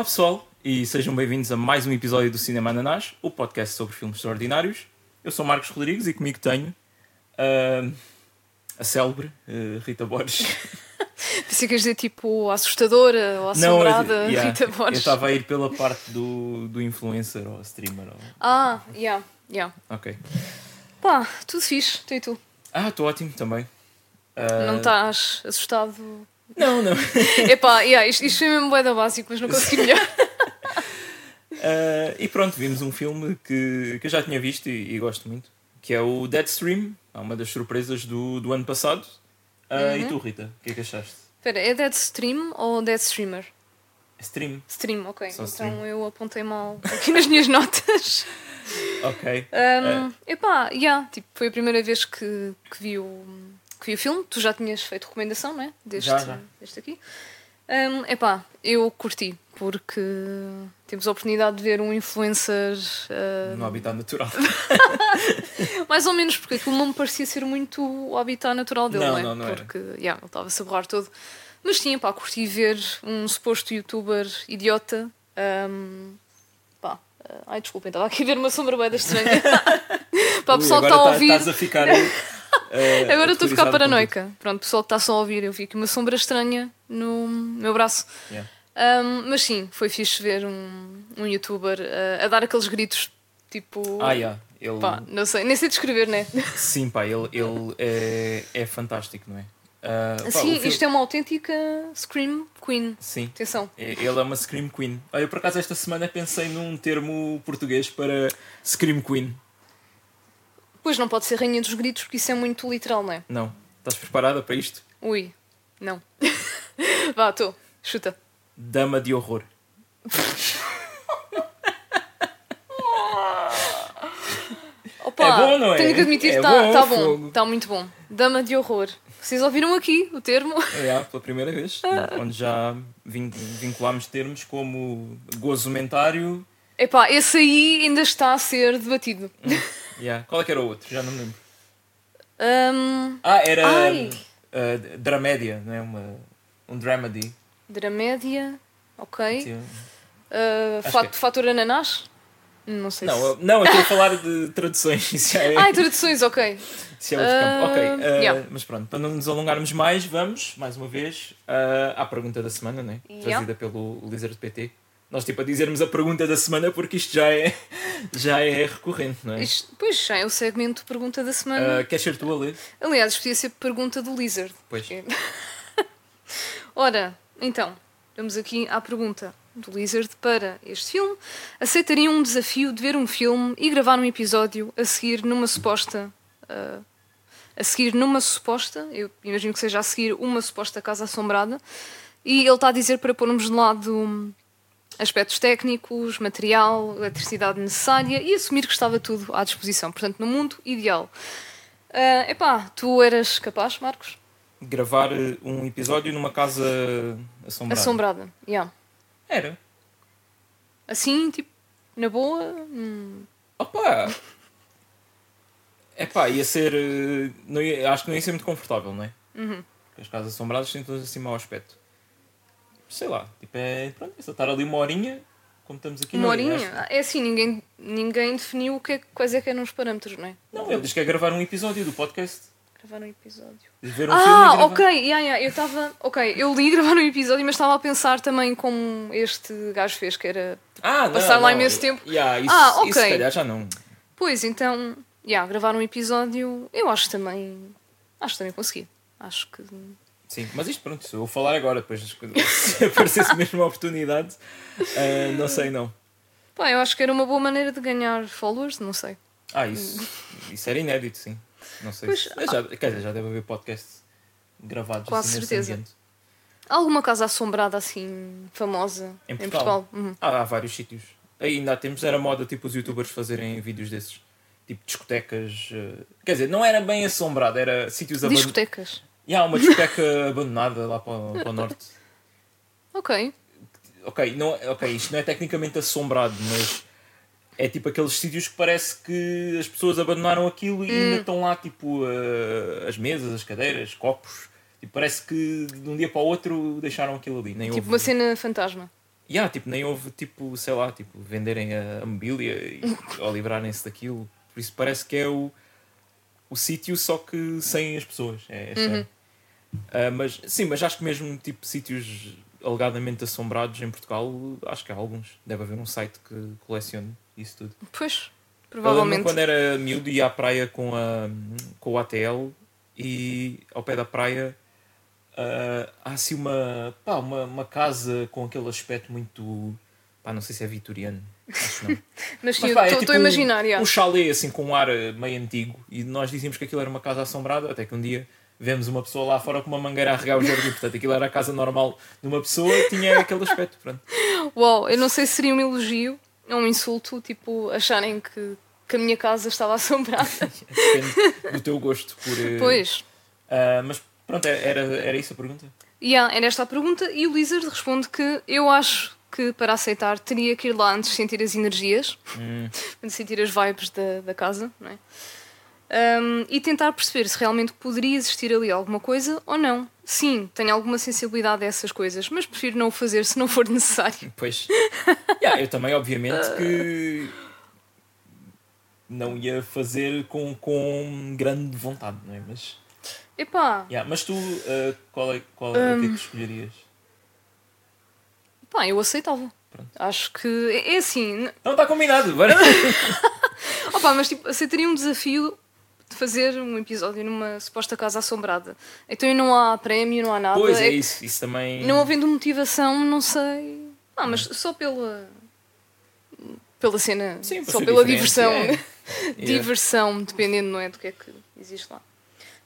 Olá pessoal e sejam bem-vindos a mais um episódio do Cinema Ananás, o podcast sobre filmes extraordinários. Eu sou Marcos Rodrigues e comigo tenho uh, a célebre uh, Rita Borges. Pensei que ias dizer tipo assustadora ou assombrada Não, yeah, Rita eu Borges. estava a ir pela parte do, do influencer ou streamer. Ou... Ah, yeah, yeah. Ok. Pá, tudo fixe, tu e tu. Ah, estou ótimo também. Uh, Não estás assustado? Não, não. Epá, yeah, isto, isto foi mesmo boeda básico, mas não consegui melhor. Uh, e pronto, vimos um filme que, que eu já tinha visto e, e gosto muito, que é o Deadstream, uma das surpresas do, do ano passado. Uh, E tu, Rita, o que é que achaste? Espera, é Dead Stream ou Dead Streamer? Stream. Stream, ok. Só então stream. eu apontei mal aqui nas minhas notas. Ok. Um, Epá, yeah, tipo, foi a primeira vez que, que, vi o, que vi o filme. Tu já tinhas feito recomendação, não é? Deste, Já, já. deste aqui. Um, epá, eu curti, porque temos a oportunidade de ver um influencer uh, No habitat natural. mais ou menos, porque aquilo não me parecia ser muito o habitat natural dele, Não, não, é? não, não porque yeah, ele estava-se a borrar todo. Mas sim, pá, curti ver um suposto youtuber idiota. Um, pá, uh, ai, desculpem, estava aqui a ver uma sombra da estranha. Pá, o pessoal que está a tá- ouvir. Estás a ficar. uh, Agora estou a ficar paranoica. Pronto, o pessoal que está só a ouvir, eu vi aqui uma sombra estranha no meu braço. Yeah. Um, mas sim, foi fixe ver um, um youtuber uh, a dar aqueles gritos tipo. Ah, yeah. Ele, Pá, não sei, nem sei descrever, né? Sim, pá, ele, ele é, é fantástico, não é? Uh, filme- isto é uma autêntica Scream Queen. Sim. Atenção. É- Ele é uma Scream Queen. Olha, eu por acaso esta semana pensei num termo português para Scream Queen. Pois não pode ser rainha dos gritos porque isso é muito literal, não é? Não. Estás preparada para isto? Ui, não. Vá, estou. Chuta. Dama de horror. Opa, É bom, não é? Tenho que admitir que É está bom, tá bom. Está muito bom. Dama de horror. Vocês ouviram aqui o termo? É, pela primeira vez. onde já vin- vinculámos termos como gozo mentário. Epá, esse aí ainda está a ser debatido. Yeah. Qual é que era o outro? Já não me lembro. Hum, Ah, era Ai. uh, Dramédia, não é? Uma, um dramedy. dramédia. Ok. Sim. Uh, Acho fat- que- Fator ananás? Não sei Não, se. não, eu estou a falar de traduções. É, Ai, traduções, ok. isso é outro campo. Ok, Ah, uh, yeah. mas pronto, para não nos alongarmos mais, vamos, mais uma vez, uh, à pergunta da semana, né? Yeah. Trazida pelo Lizard PT. Nós, tipo, a dizermos a pergunta da semana porque isto já é, já é recorrente, não é? Isto, pois já é o segmento Pergunta da Semana. Uh, queres ser tu a ler? Aliás, podia ser Pergunta do Lizard. Pois. porque- Ora, então, vamos aqui à pergunta do Lizard para este filme. Aceitariam um desafio de ver um filme e gravar um episódio a seguir numa suposta. ah, a seguir numa suposta, eu imagino que seja a seguir uma suposta casa assombrada, e ele está a dizer para pormos de lado aspectos técnicos, material, eletricidade necessária e assumir que estava tudo à disposição. Portanto, no mundo ideal. Ah, epá, tu eras capaz, Marcos? Gravar uh, um episódio numa casa assombrada. Assombrada, yeah. Era. Assim, tipo, na boa. hum, Opa! Epá, ia ser. uh, Não ia- acho que não ia ser muito confortável, não é? Uhum. Porque as casas assombradas têm todas assim mau aspecto. Sei lá, tipo, é. Pronto, é só estar ali uma horinha, como estamos aqui. uma não, horinha. É assim, ninguém, ninguém definiu o que é, quais é que eram os parâmetros, não é? Não, ele diz que é gravar um episódio do podcast. Gravar um episódio. Ver um filme ah, gravar. ok, yeah, yeah, eu estava. Ok, eu li gravar um episódio, mas estava a pensar também como este gajo fez, que era. Ah, não, Passar lá não, imenso tempo. yeah, isso, Ah, isso ok. se calhar já não. Pois, então, yeah, gravar um episódio, eu acho também. Acho que também consegui. Acho que. Sim, mas isto pronto, eu vou falar agora, depois se aparecesse mesmo a oportunidade, ah, não sei não. Pá, eu acho que era uma boa maneira de ganhar followers, não sei. Ah, isso, isso era inédito, sim. Não sei. Pois, se, já, quer dizer, já deve haver podcasts gravados Quase assim certeza. ambiente. Há alguma casa assombrada assim famosa Em Portugal? Uhum. Ah, há vários sítios. Aí ainda há tempos era moda tipo os youtubers fazerem vídeos desses. Tipo discotecas. eh, Quer dizer, não era bem assombrado, era sítios abandonados. Discotecas. E há uma discoteca abandonada lá para, o- para o norte. Ok. Ok, não, ok, isto não é tecnicamente assombrado, mas é tipo aqueles sítios que parece que as pessoas abandonaram aquilo e Hum. ainda estão lá tipo eh, as mesas, as cadeiras, copos. Tipo, parece que de um dia para o outro deixaram aquilo ali. Nem Tipo houve- uma cena fantasma. yeah, tipo, nem houve, tipo, sei lá, tipo, venderem a, a mobília e, ou livrarem-se daquilo. Por isso parece que é o, o sítio, só que sem as pessoas. É, é estranho. Ah, mas sim, mas acho que mesmo tipo sítios alegadamente assombrados em Portugal, acho que há alguns. Deve haver um site que colecione isso tudo. Pois, Eu provavelmente. quando era miúdo ia à praia com, a, com o ATL e ao pé da praia ah, há assim uma, pá, uma, uma casa com aquele aspecto muito. Pá, não sei se é vitoriano. Acho que não. Mas sim, pá, é estou tipo a imaginar, um, já. um chalé assim com um ar eh, meio antigo e nós dizíamos que aquilo era uma casa assombrada até que um dia vemos uma pessoa lá fora com uma mangueira a regar o jardim portanto aquilo era a casa normal de uma pessoa tinha aquele aspecto pronto. Uau, eu não sei se seria um elogio ou um insulto, tipo, acharem que, que a minha casa estava assombrada. depende do teu gosto por eh, Pois. ah, mas pronto era, era isso a pergunta Yeah, era esta a pergunta e o Lizard responde que eu acho que para aceitar teria que ir lá antes de sentir as energias, Hum. de sentir as vibes da, da casa, não é? Um, e tentar perceber se realmente poderia existir ali alguma coisa ou não. Sim, tenho alguma sensibilidade a essas coisas, mas prefiro não o fazer se não for necessário. pois Yeah, eu também obviamente que não ia fazer com, com grande vontade não é mas Epá, yeah, mas tu ah, qual é qual é o que é que escolherias pá, eu aceitava. Pronto. Acho que é é assim, Não está combinado, bora. Opa, mas tipo, aceitaria um desafio de fazer um episódio numa suposta casa assombrada. Então não há prémio, não há nada. pois é que isso, isso também. Não havendo motivação, não sei. Ah, mas só pela. pela cena. Sim, só pela diversão. é. Yeah. diversão, dependendo, não é? Do que é que existe lá.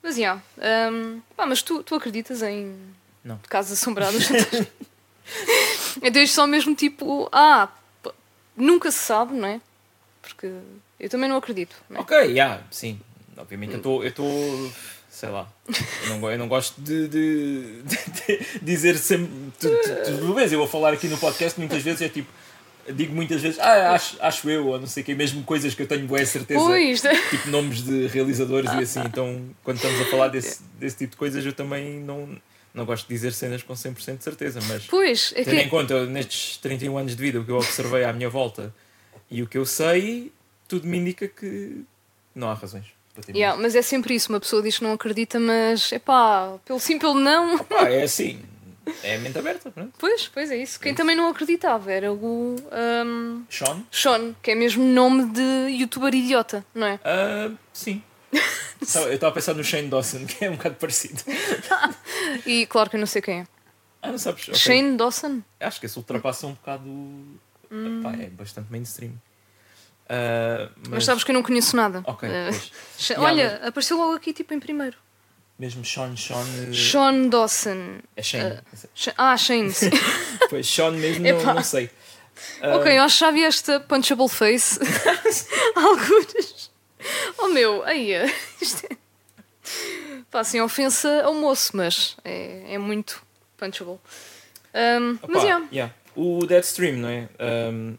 Mas, já. hum, pá, mas tu, tu acreditas em. Não. casas assombradas? então isto só mesmo tipo. Ah, nunca se sabe, não é? Porque eu também não acredito. Não é? Ok, yeah, sim. Obviamente eu estou. Eu estou. Sei lá. Eu não, eu não gosto de, de- de- de dizer sempre. tu- tu- Tudo bem, eu vou falar aqui no podcast muitas vezes é tipo. Digo muitas vezes, ah, acho, acho eu, ou não sei o que, mesmo coisas que eu tenho boa certeza. Pois, Tipo nomes de realizadores e assim. Então, quando estamos a falar desse, desse tipo de coisas, eu também não, não gosto de dizer cenas com 100% de certeza. Mas pois, é Tendo em que. conta, nestes 31 anos de vida, o que eu observei à minha volta e o que eu sei, tudo me indica que não há razões Yeah, mas é sempre isso, uma pessoa diz que não acredita, mas é pá, pelo sim, pelo não. Pá, é assim, é a mente aberta, pronto. Pois, pois é isso. Quem também não acreditava era o um, Sean? Sean, que é mesmo nome de youtuber idiota, não é? Ah, sim. Eu estava a pensar no Shane Dawson, que é um bocado parecido. E claro que eu não sei quem é. Ah, não sabes? Ok. Shane Dawson? Acho que esse ultrapassa um bocado. Pá, é bastante mainstream. Ah, mas, Mas sabes que eu não conheço nada. Ok, Eh, Yeah, Olha, apareceu logo aqui tipo em primeiro. Mesmo Sean, Sean. eh, Sean Dawson. É Shane. Sha- Ah, Shane. Pois, Sean mesmo, não, não sei. Ok, eu acho que já vi esta punchable face. Algures. Oh meu, aí isto é. Pá, assim, ofensa ao moço, mas é, é muito punchable. Um, Opa, mas yeah. yeah. O Deadstream, não é? Um,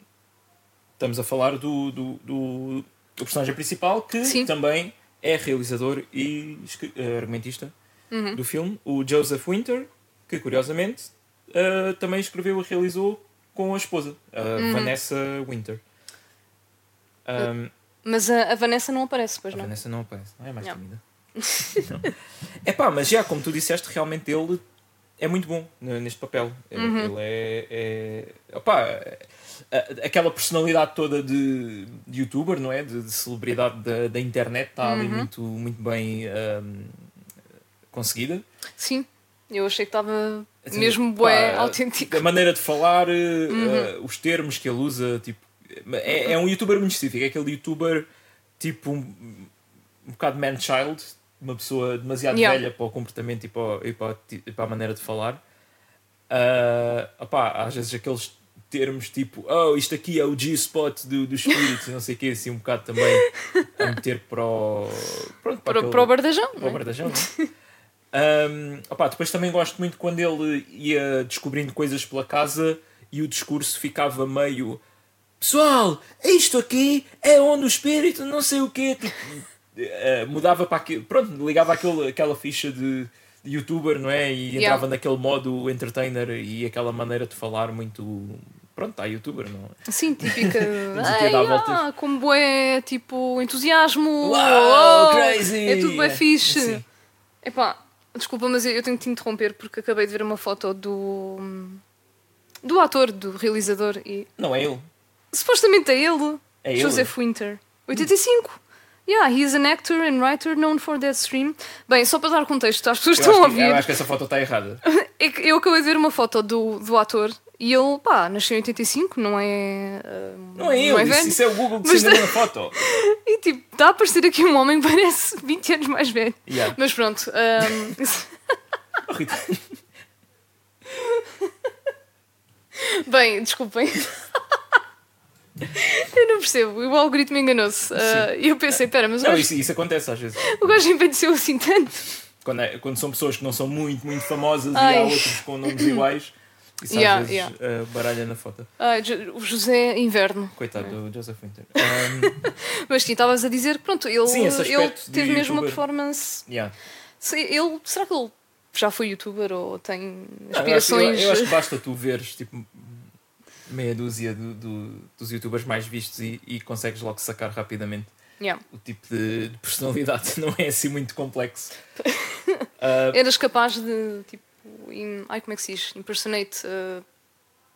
estamos a falar do, do, do, do personagem principal que Sim. também é realizador e eh, argumentista Uhum. do filme, o Joseph Winter, que curiosamente eh, também escreveu e realizou com a esposa, a Uhum. Vanessa Winter. Um, Mas a, a Vanessa não aparece, pois a não? Vanessa não aparece, não é mais Não. tímida. É pá, mas já, como tu disseste, realmente ele é muito bom n- neste papel. Ele, Uhum. ele é. é opá, a- aquela personalidade toda de, de youtuber, não é? De, de celebridade da, da internet está ali Uhum. muito, muito bem ahm, conseguida. Sim, eu achei que estava Assim, mesmo pá, bué autêntico. A maneira de falar, eh, Uhum. eh, os termos que ele usa, tipo, é, é um youtuber muito específico. É aquele youtuber tipo um, um bocado man-child, uma pessoa demasiado Yeah. velha para o comportamento e para, e para, e para a maneira de falar. Ah, opá, às vezes aqueles termos tipo, oh, isto aqui é o G-spot do, do espírito, e não sei o que, assim um bocado também a meter para o. Pronto, Para, aquele- para o Bardajão, para o é? Bardajão, não é? Um, opá, depois também gosto muito quando ele ia descobrindo coisas pela casa e o discurso ficava meio pessoal, isto aqui é onde o espírito não sei o quê tipo, eh, mudava para aquilo, pronto, ligava aquele, aquela ficha de, youtuber, não é? E Yeah. entrava naquele modo entertainer e aquela maneira de falar muito pronto, está youtuber, não é? Sim, típica. Ai, ah, como bué, tipo, entusiasmo. Uau, oh, crazy! É tudo bué fixe. Epá, desculpa, mas eu tenho que te interromper porque acabei de ver uma foto do. do ator, do realizador e. Não é ele. Supostamente é ele. É ele. Joseph Winter. 85. Yeah, he is an actor and writer known for that stream. Bem, só para dar contexto às pessoas que Eu estão a que, ouvir. eu acho que essa foto está errada. É que eu acabei de ver uma foto do, do ator e ele, pá, nasceu em 85, não é. ah, Não é ele, isso, velho. isso é o Google Mas- dizendo na foto. E tipo, está a aparecer aqui um homem que parece 20 anos mais velho. Yeah. Mas pronto. Oh, Rita. bem, desculpem. eu não percebo, o algoritmo enganou-se. E eu pensei, pera, mas Não, isso, isso acontece às vezes. o gajo envelheceu assim tanto. Quando, é- quando são pessoas que não são muito, muito famosas Ai. e há outros com nomes iguais, isso Yeah, às vezes yeah. uh, baralha na foto. O José Inverno. Coitado do Joseph Winter. Um, Mas sim, estavas a dizer que pronto, ele, Sim, ele teve mesmo uma youtuber. performance. yeah. Se- Ele, será que ele já foi youtuber ou tem Não, eu, acho, aspirações? eu- eu acho que basta tu veres tipo, meia dúzia do- do- dos youtubers mais vistos e, e consegues logo sacar rapidamente Yeah. o tipo de, de personalidade. Não é assim muito complexo. Uh, Eras capaz de, tipo, im- ai, como é que se diz? Impersonate, uh,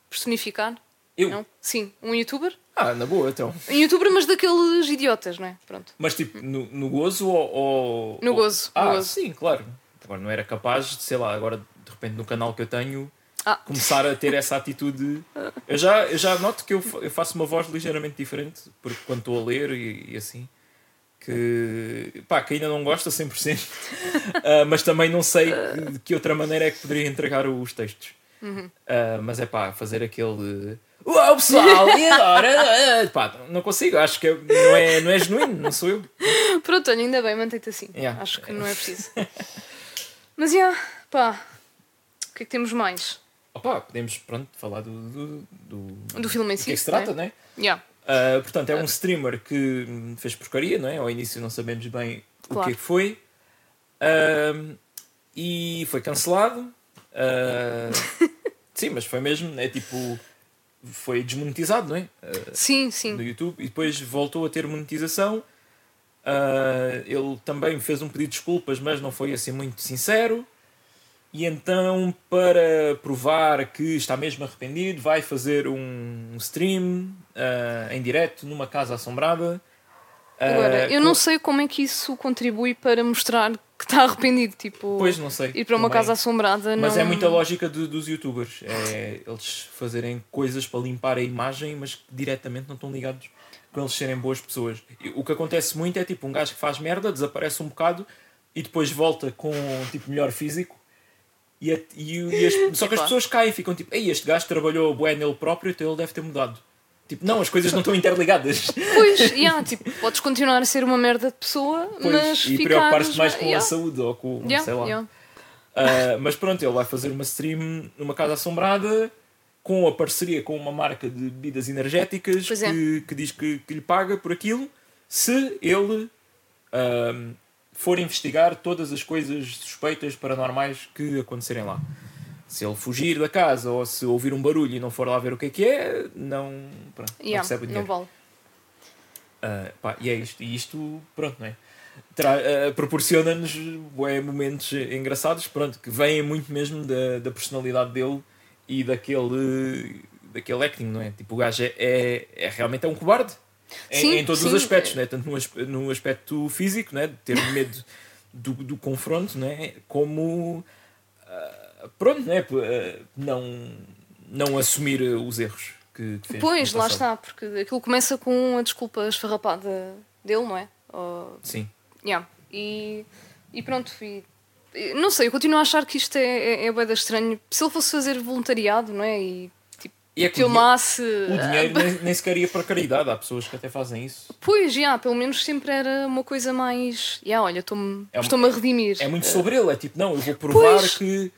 personificar? eu? Não? Sim, um youtuber? Ah, na boa, então. Um youtuber, mas daqueles idiotas, não é? Pronto. Mas tipo, no, no gozo ou. ou- No ou- gozo, no Ah, gozo. sim, claro. Agora não era capaz de, sei lá, agora de repente no canal que eu tenho Ah. começar a ter essa atitude. Eu já, eu já noto que eu, eu faço uma voz ligeiramente diferente, porque quando estou a ler e, e assim. Que, pá, que ainda não gosto a 100%, Ah, mas também não sei de que outra maneira é que poderia entregar os textos. Uhum. Ah, mas é pá, fazer aquele. Uau pessoal, e agora? Pá, não consigo, acho que é- não, é, não é genuíno, não sou eu. Pronto, olha, ainda bem, mantém-te assim. Yeah. Acho que não é preciso. mas, já, pá, o que é que temos mais? Opa, podemos pronto, falar do, do, do, Do filme em si, que é que se trata, né? né? Yeah. Ah, portanto, é um streamer que fez porcaria, não é? Ao início não sabemos bem o Claro. que é que foi. Ahm, e foi cancelado. Ah, sim, mas foi mesmo, é tipo. Foi desmonetizado, não é? Ah, Sim, sim. no YouTube e depois voltou a ter monetização. Ah, ele também fez um pedido de desculpas, mas não foi assim muito sincero. E então, para provar que está mesmo arrependido, vai fazer um stream ah, em direto numa casa assombrada. Ah, Agora, eu com- não sei como é que isso contribui para mostrar que está arrependido. Tipo, Pois não sei. ir para uma também. casa assombrada. Mas não... é muita lógica de- dos youtubers. É eles fazerem coisas para limpar a imagem, mas que diretamente não estão ligados com eles serem boas pessoas. O que acontece muito é tipo um gajo que faz merda, desaparece um bocado e depois volta com tipo melhor físico. E, a- e, e as- só que as pessoas caem e ficam tipo, ei, este gajo trabalhou bué nele próprio, então ele deve ter mudado. Tipo, não, as coisas não estão interligadas. Pois, yeah, tipo, podes continuar a ser uma merda de pessoa, Pois, mas e preocupar-te mais com a yeah, saúde ou com, yeah, sei lá. yeah. Uh, mas pronto, ele vai fazer uma stream numa casa assombrada com a parceria com uma marca de bebidas energéticas é. que, que diz que, que lhe paga por aquilo se ele um, for investigar todas as coisas suspeitas paranormais que acontecerem lá. Se ele fugir da casa ou se ouvir um barulho e não for lá ver o que é que é, não, pronto, não Yeah, recebe o não dinheiro. vale. Uh, pá, e é isto. E isto, pronto, não é? Uh, Proporciona-nos bué, momentos engraçados, pronto, que vêm muito mesmo da, da personalidade dele e daquele, daquele acting, não é? Tipo, o gajo é, é, é realmente é um cobarde. Em, Sim, em todos sim. os aspectos, não é? Tanto no, no aspecto físico, é? De ter medo do, do confronto, não é? Como, uh, pronto, não é? P- uh, Não, não assumir os erros que, que fez. Pois, lá está, porque aquilo começa com a desculpa esfarrapada dele, não é? Ou- Sim. yeah. e, e pronto, e, não sei, eu continuo a achar que isto é, é, é da estranho. Se ele fosse fazer voluntariado, não é? E E é que o filmasse. O dinheiro nem, nem sequer ia para caridade. Há pessoas que até fazem isso. Pois, já, pelo menos sempre era uma coisa mais. Já, olha, estou-me É estou a redimir. É muito sobre ele. É tipo, não, eu vou provar Pois. que,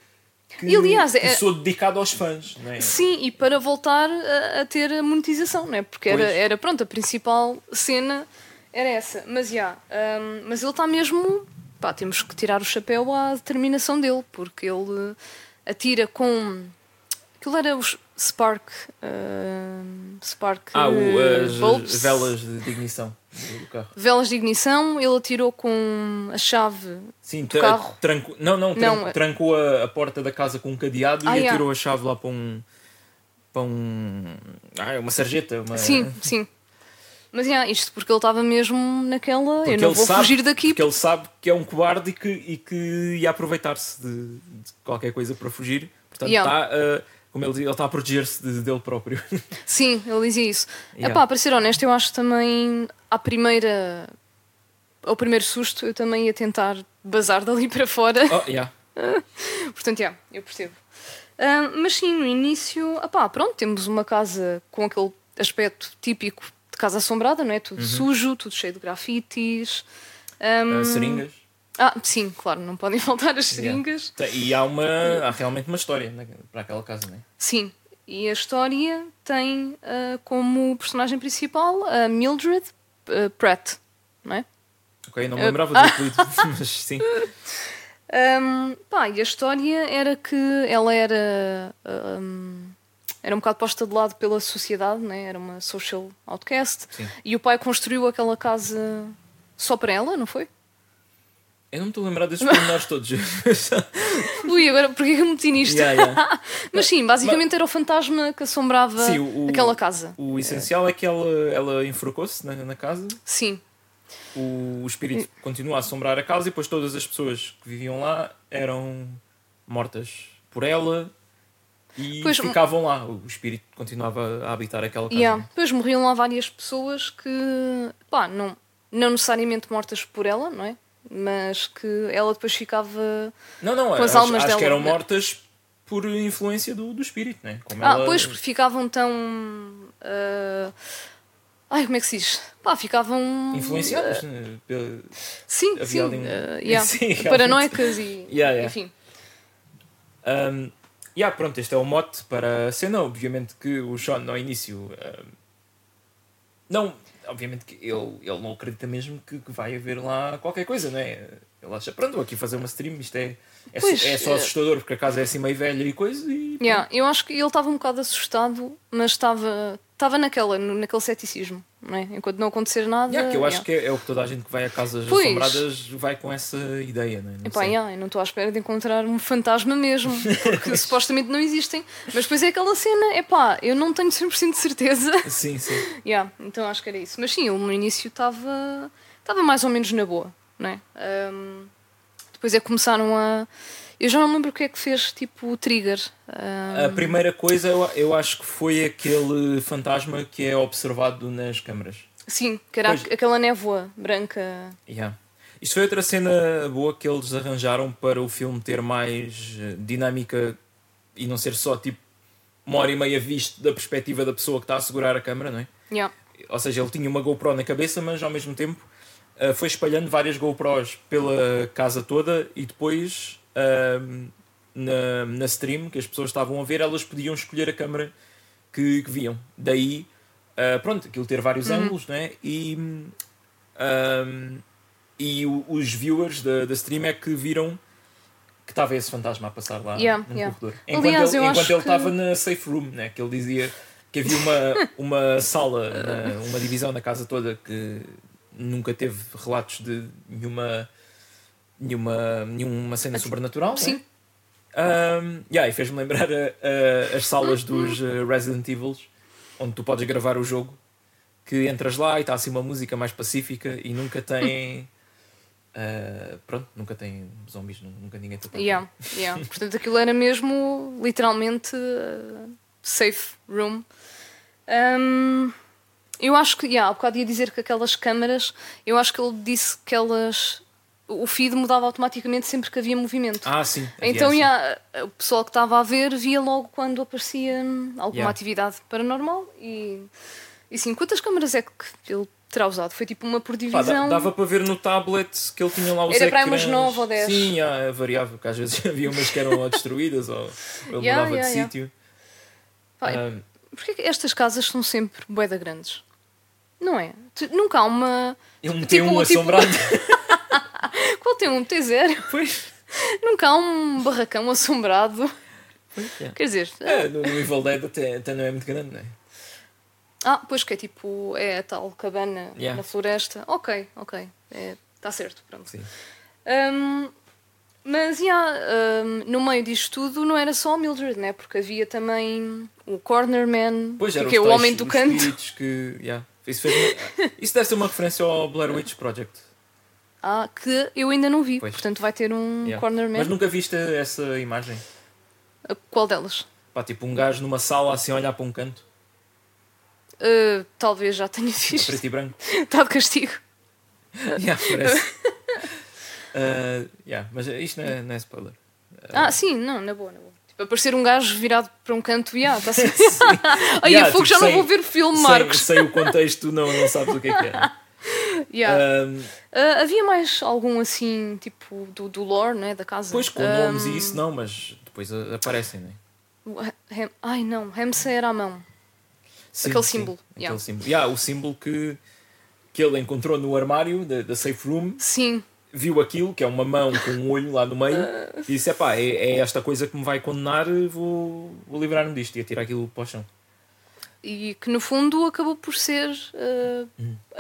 que, E, aliás, que é- sou dedicado aos fãs. Não é? Sim, e para voltar a, a ter a monetização, não é? Porque era, Pois. era, pronto, a principal cena era essa. Mas, já, hum, mas ele está mesmo... Pá, temos que tirar o chapéu à determinação dele, porque ele atira com... Aquilo era os Spark. ah, Spark. Ah, o, ah, as, bulbs. as velas de ignição do carro. Velas de ignição, ele atirou com a chave. Sim, Do carro? trancou, não, não, Não, é- trancou a, a porta da casa com um cadeado Ah, e yeah. atirou a chave lá para um. para um. Ah, uma sarjeta. Uma, Sim, sim. Mas yeah, isto porque ele estava mesmo naquela. Porque eu não vou sabe- fugir daqui. Porque ele sabe que é um cobarde e que, e que ia aproveitar-se de, de qualquer coisa para fugir. Portanto, Yeah. está, ah, como ele ele está a proteger-se de- dele próprio. Sim, ele dizia isso. Yeah. Epá, para ser honesto, eu acho também à primeira. Ao primeiro susto, eu também ia tentar bazar dali para fora. oh, yeah. Portanto, yeah, eu percebo. Ah, mas sim, no início, opá, pronto, temos uma casa com aquele aspecto típico de casa assombrada, não é? Tudo sujo, tudo cheio de grafites. Ahm, Ah, seringas. Ah, sim, claro, não podem faltar as Yeah. seringas. Tem- E há, uma, há realmente uma história para aquela casa, não é? Sim, e a história tem ah, como personagem principal a Mildred ah, Pratt, não é? Ok, não me lembrava do apelido, mas sim. Um, pá, e a história era que ela era, um, era um bocado posta de lado pela sociedade, né? era uma social outcast, Sim. e o pai construiu aquela casa só para ela, não foi? Eu não me estou a lembrar desses pormenores todos. Ui, agora porquê que eu me meti nisto? Yeah, yeah. Mas sim, basicamente era o fantasma que assombrava Sim, o- aquela casa. O essencial é que ela, ela enforcou-se na, na casa, Sim, o, o espírito continua a assombrar a casa e depois todas as pessoas que viviam lá eram mortas por ela e Pois, ficavam lá. O espírito continuava a habitar aquela casa. yeah. depois morriam lá várias pessoas que, pá, não, não necessariamente mortas por ela, não é? Mas que ela depois ficava Não, não, Com as acho, almas acho dela, que eram né? mortas por influência do, do espírito, né? Como Ah, ela... pois ficavam tão. ah, Ai, como é que se diz? Pá, ficavam. Influenciadas. né? Pela- Sim, Havia sim. ah, yeah. Sim. Paranoicas e. Yeah, yeah. Enfim. Um, yeah, pronto, este é o mote para a cena. Obviamente que o Sean, ao início, um, não, obviamente que ele, ele não acredita mesmo que, que vai haver lá qualquer coisa, não é? Ele acha, pronto, vou aqui fazer uma stream, isto é, é, só- Pois, é só eh, assustador porque a casa é assim meio velha e coisa. E, Yeah, eu acho que ele estava um bocado assustado, mas estava. Estava naquela, naquele ceticismo, não é? Enquanto não acontecer nada. Yeah, que eu acho yeah. que é, é o que toda a gente que vai a casas Pois. assombradas vai com essa ideia, não é? Não Epá, yeah, eu não estou à espera de encontrar um fantasma mesmo, porque supostamente não existem. Mas depois é aquela cena, epá, eu não tenho 100% de certeza. Sim, sim. Yeah, então acho que era isso. Mas sim, ele no início estava estava mais ou menos na boa, não é? Ahm, depois é que começaram a. Eu já não lembro o que é que fez tipo o trigger. Ahm, A primeira coisa eu, eu acho que foi aquele fantasma que é observado nas câmaras. sim, que era Pois. aqu- aquela névoa branca. Yeah. Isto foi outra cena boa que eles arranjaram para o filme ter mais eh, dinâmica e não ser só tipo uma hora e meia visto da perspectiva da pessoa que está a segurar a câmera, não é? Yeah. Ou seja, ele tinha uma GoPro na cabeça, mas ao mesmo tempo eh, foi espalhando várias GoPros pela casa toda e depois ahm, na, na stream que as pessoas estavam a ver, elas podiam escolher a câmera que, que viam. Daí, ah, pronto, aquilo ter vários ângulos, não é? E, ahm, e o- os viewers da, da stream é que viram que estava esse fantasma a passar lá Yeah, num yeah. corredor. Enquanto Aliás, ele, enquanto ele que- estava na safe room, né? que ele dizia que havia uma, uma sala, na- uma divisão na casa toda que nunca teve relatos de nenhuma, nenhuma, nenhuma cena sobrenatural. Sim. Né? Um, yeah, e fez-me lembrar a- a- as salas dos uh, Resident Evil, onde tu podes gravar o jogo, que entras lá e está assim uma música mais pacífica e nunca tem. uh, pronto, nunca tem zombies, nu- nunca ninguém te ataca. Yeah, yeah. Portanto, aquilo era mesmo literalmente uh, safe room. Um, eu acho que, yeah, há bocado ia dizer que aquelas câmaras, eu acho que ele disse que elas. O feed mudava automaticamente sempre que havia movimento. Ah, sim. havia Então, assim. yeah, o pessoal que estava a ver via logo quando aparecia hum, alguma Yeah. atividade paranormal. E, e sim, quantas câmaras é que ele terá usado? Foi tipo uma por Pá, divisão? da- dava para ver no tablet que ele tinha lá os Era para umas ecrãs. nove ou dez. Sim, yeah, variava, porque às vezes havia umas que eram destruídas ou, ele Yeah, mudava de sítio. Pá, Ah, Porquê que estas casas são sempre boeda grandes? Não é? Tu- nunca há uma. ele meteu Tipo- um tipo- assombrado. Qual tem um T0? pois. Nunca há um barracão assombrado. Yeah. Quer dizer, É, no, no Evil Dead até, até não é muito grande, não é? ah, pois que é tipo, é a tal cabana Yeah. na floresta. Ok, ok. Está certo, pronto. Sim. Hum, mas, yeah, hum, no meio disto tudo, não era só o Mildred, né? Porque havia também o Corner Man, Pois era que é os o tais- homem do os canto. espíritos que. yeah. Isso, fez isso deve ser uma referência ao Blair Witch Project. Ah, que eu ainda não vi. Pois. Portanto, vai ter um Yeah. Corner Man. Mas nunca viste essa imagem? Ah, Qual delas? Pá, tipo um gajo numa sala assim a olhar para um canto, Ah, talvez já tenha visto. preto e branco. Está de castigo. yeah, parece. Uh, yeah, mas isto não é, não é spoiler. Ah, sim, não, na boa, na boa. Tipo, aparecer um gajo virado para um canto e ah, está assim. Ai, Yeah, a fogo tipo, já não sem- vou ver o filme, Sem, Marcos. sem o contexto, não, não sabes o que é que é. Yeah. Um, Ah, havia mais algum assim, tipo, do, do lore, né? Da casa? Pois, com Ah, nomes e isso não, mas depois aparecem, não é? o Ham- Ai não, Ramsay era a mão. Aquele símbolo, Aquele yeah. símbolo. Yeah, o símbolo que, que ele encontrou no armário da, da safe room, Sim, viu aquilo, que é uma mão com um olho lá no meio, e disse: é, é esta coisa que me vai condenar, vou, vou livrar-me disto e atirar aquilo para o chão. e que no fundo acabou por ser ah,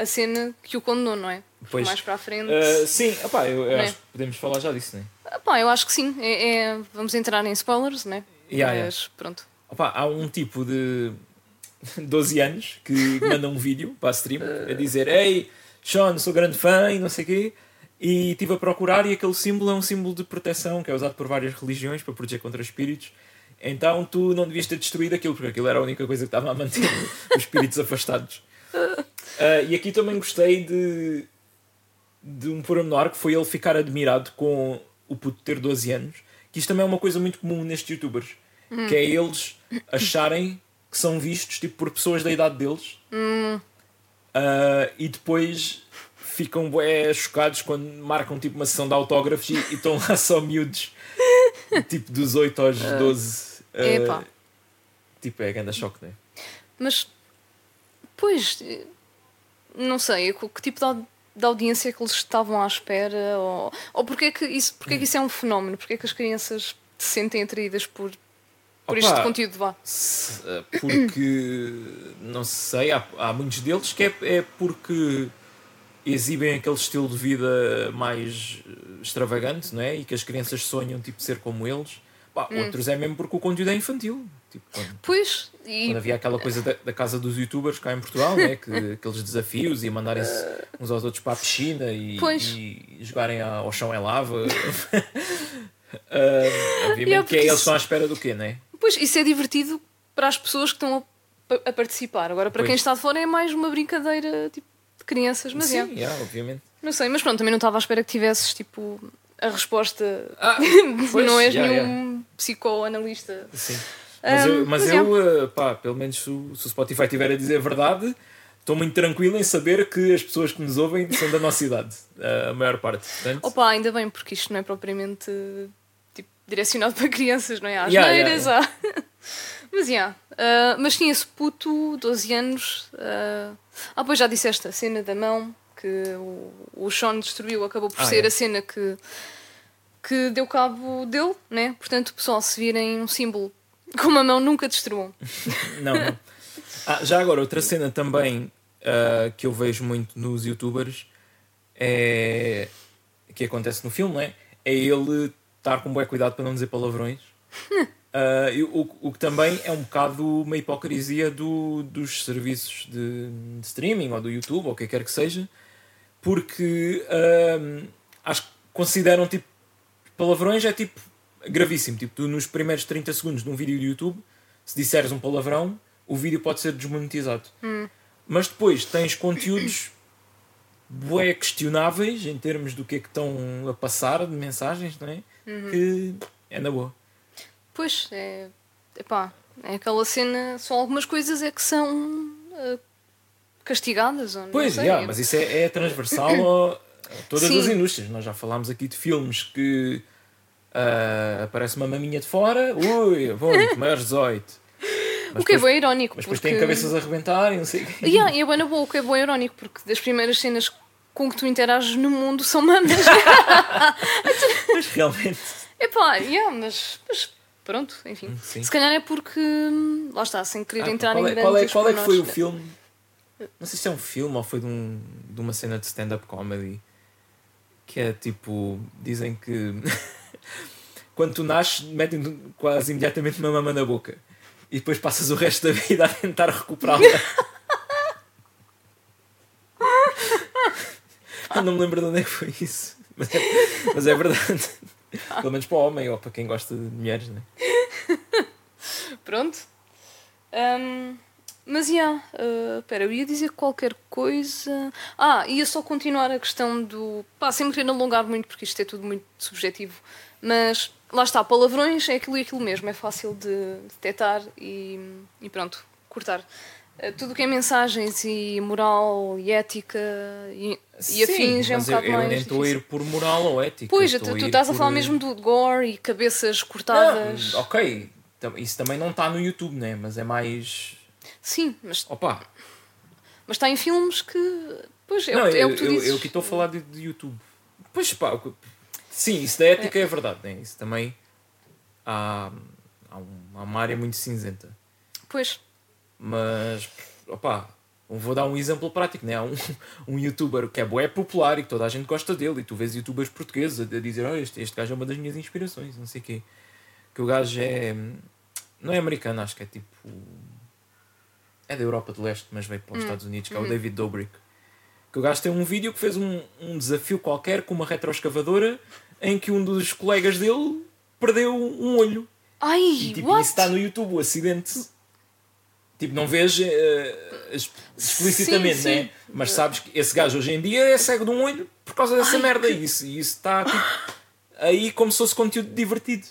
a cena que o condenou, não é? Pois. mais para a frente. Uh, sim, epá, eu, eu Não é? acho que podemos falar já disso, não é? Pá, eu acho que sim. É, é- Vamos entrar em spoilers, né? Yeah, yeah. Mas pronto. Opa, há um tipo de 12 anos que manda um vídeo para a stream a dizer Ei, Sean, sou grande fã e não sei o quê. E estive a procurar e aquele símbolo é um símbolo de proteção que é usado por várias religiões para proteger contra espíritos. Então tu não devias ter destruído aquilo, porque aquilo era a única coisa que estava a manter os espíritos afastados. Ah, e aqui também gostei de, de um pormenor que foi ele ficar admirado com o puto ter 12 anos, que isto também é uma coisa muito comum nestes youtubers, que é eles acharem que são vistos tipo, por pessoas da idade deles Ah, e depois ficam bué chocados quando marcam tipo uma sessão de autógrafos e, e estão lá só miúdos tipo dos 8 aos 12 ah, Epá. tipo é grande choque, não é? Mas, pois, não sei, que, que tipo de, de audiência é que eles estavam à espera? Ou, ou porque, é que isso, porque é que isso é um fenómeno? Porque é que as crianças se sentem atraídas por, por Opa. este conteúdo? Vá. Eh, porque não sei, há, há muitos deles que é, é porque exibem aquele estilo de vida mais eh, extravagante, não é? E que as crianças sonham tipo ser como eles. Pá, Hum. Outros é mesmo porque o conteúdo é infantil. Tipo, quando, Pois, e quando havia aquela coisa da, da casa dos youtubers cá em Portugal, não é? que, aqueles desafios e mandarem-se uns aos outros para a piscina e, e jogarem ao chão em lava. Ah, obviamente que é, porque eles estão à espera do quê, não é? pois, isso é divertido para as pessoas que estão a, a participar. Agora, para quem Pois. está de fora, é mais uma brincadeira tipo, de crianças. Mas é, Sim, yeah, obviamente. não sei, mas pronto, também não estava à espera que tivesses tipo a resposta. Ah, pois, não és yeah, nenhum psicoanalista. Sim. Mas, Ah, eu, mas mas eu, uh, pá, pelo menos se o, se o Spotify estiver a dizer a verdade, estou muito tranquilo em saber que as pessoas que nos ouvem são da nossa idade, uh, a maior parte. Portanto, Opa, ainda bem, porque isto não é propriamente tipo, direcionado para crianças, não é? Às Yeah, neiras, yeah, há- Mas, yeah. Ah, mas sim, esse puto, 12 anos. ah, Ah, pois já disseste a cena da mão que o, o Sean destruiu, acabou por Ah, ser é. a cena que, que deu cabo dele, né? Portanto, pessoal, se virem um símbolo com uma mão, nunca destruam. não, não. Ah, já agora, outra cena também uh, que eu vejo muito nos youtubers é que acontece no filme, não é? É ele estar com bom cuidado para não dizer palavrões. Uh, o, o que também é um bocado uma hipocrisia do, dos serviços de, de streaming ou do YouTube ou o que quer que seja, porque um, acho que consideram tipo palavrões é tipo gravíssimo. Tipo, tu nos primeiros 30 segundos de um vídeo do YouTube, se disseres um palavrão, o vídeo pode ser desmonetizado. Mas depois tens conteúdos bué questionáveis em termos do que é que estão a passar de mensagens, não é? Que é na boa. Pois, é. Epá, é aquela cena. Só algumas coisas é que são ah, castigadas. Ou não Pois, sei. yeah, mas isso é, é transversal a, todas Sim. as indústrias. Nós já falámos aqui de filmes que ah, aparece uma maminha de fora, ui, bom, maiores 18. Mas o que é depois- bem irónico. Mas depois porque... têm cabeças a arrebentar e não sei o quê. Yeah, e é bem na boa, o que é bem irónico, porque das primeiras cenas com que tu interages no mundo são mamas. Mas realmente. Epá, yeah, mas, mas pronto, enfim. Hum, sim. Se calhar é porque, hum, lá está, sem querer Ah, entrar em é, grandes qual, é, qual é que foi o filme? Não sei se é um filme ou foi de, um, de uma cena de stand-up comedy que é tipo. Dizem que quando tu nasces, metem quase imediatamente uma mama na boca e depois passas o resto da vida a tentar recuperá-la. Eu não me lembro de onde é que foi isso, mas é, mas é verdade. Pelo menos para o homem ou para quem gosta de mulheres, né? Pronto. Hum, mas, já, espera, eu ia dizer qualquer coisa. Ah, ia só continuar a questão do. Pá, sem me querer alongar muito, porque isto é tudo muito subjetivo. Mas, lá está, palavrões é aquilo e aquilo mesmo, é fácil de detectar e, e pronto, cortar. Eh, Tudo o que é mensagens e moral e ética e, e afins é um mas eu, bocado eu mais. nem estou a ir por moral ou ética. Pois, tu, tu estás a por- falar mesmo do gore e cabeças cortadas. Não, ok, isso também não está no YouTube, né? Mas é mais. Sim, mas, Opa! mas está em filmes que. Pois, é, não, o, que- é eu, o que tu eu, dizes. eu aqui estou a falar de, de YouTube. Pois pá, o que- sim, isso da ética é, verdade, né? Isso também há, há uma área muito cinzenta. Pois, Mas, opá, vou dar um exemplo prático, né? Há um, um youtuber que é bué popular e que toda a gente gosta dele, e tu vês youtubers portugueses a, dizer: oh, este, este gajo é uma das minhas inspirações, não sei o quê. Que o gajo é. Não é americano, acho que é tipo. É da Europa do Leste, mas veio para os Estados Unidos, que é o David Dobrik. Que o gajo tem um vídeo que fez um, um desafio qualquer com uma retroescavadora em que um dos colegas dele perdeu um olho. Ai, E tipo, what? isso está no YouTube, o acidente. Tipo, não vês es- explicitamente, Sim, né? sim. Mas sabes que esse gajo hoje em dia é cego de um olho por causa dessa Ai, merda. que- E isso, isso está tipo, aí como se fosse conteúdo divertido.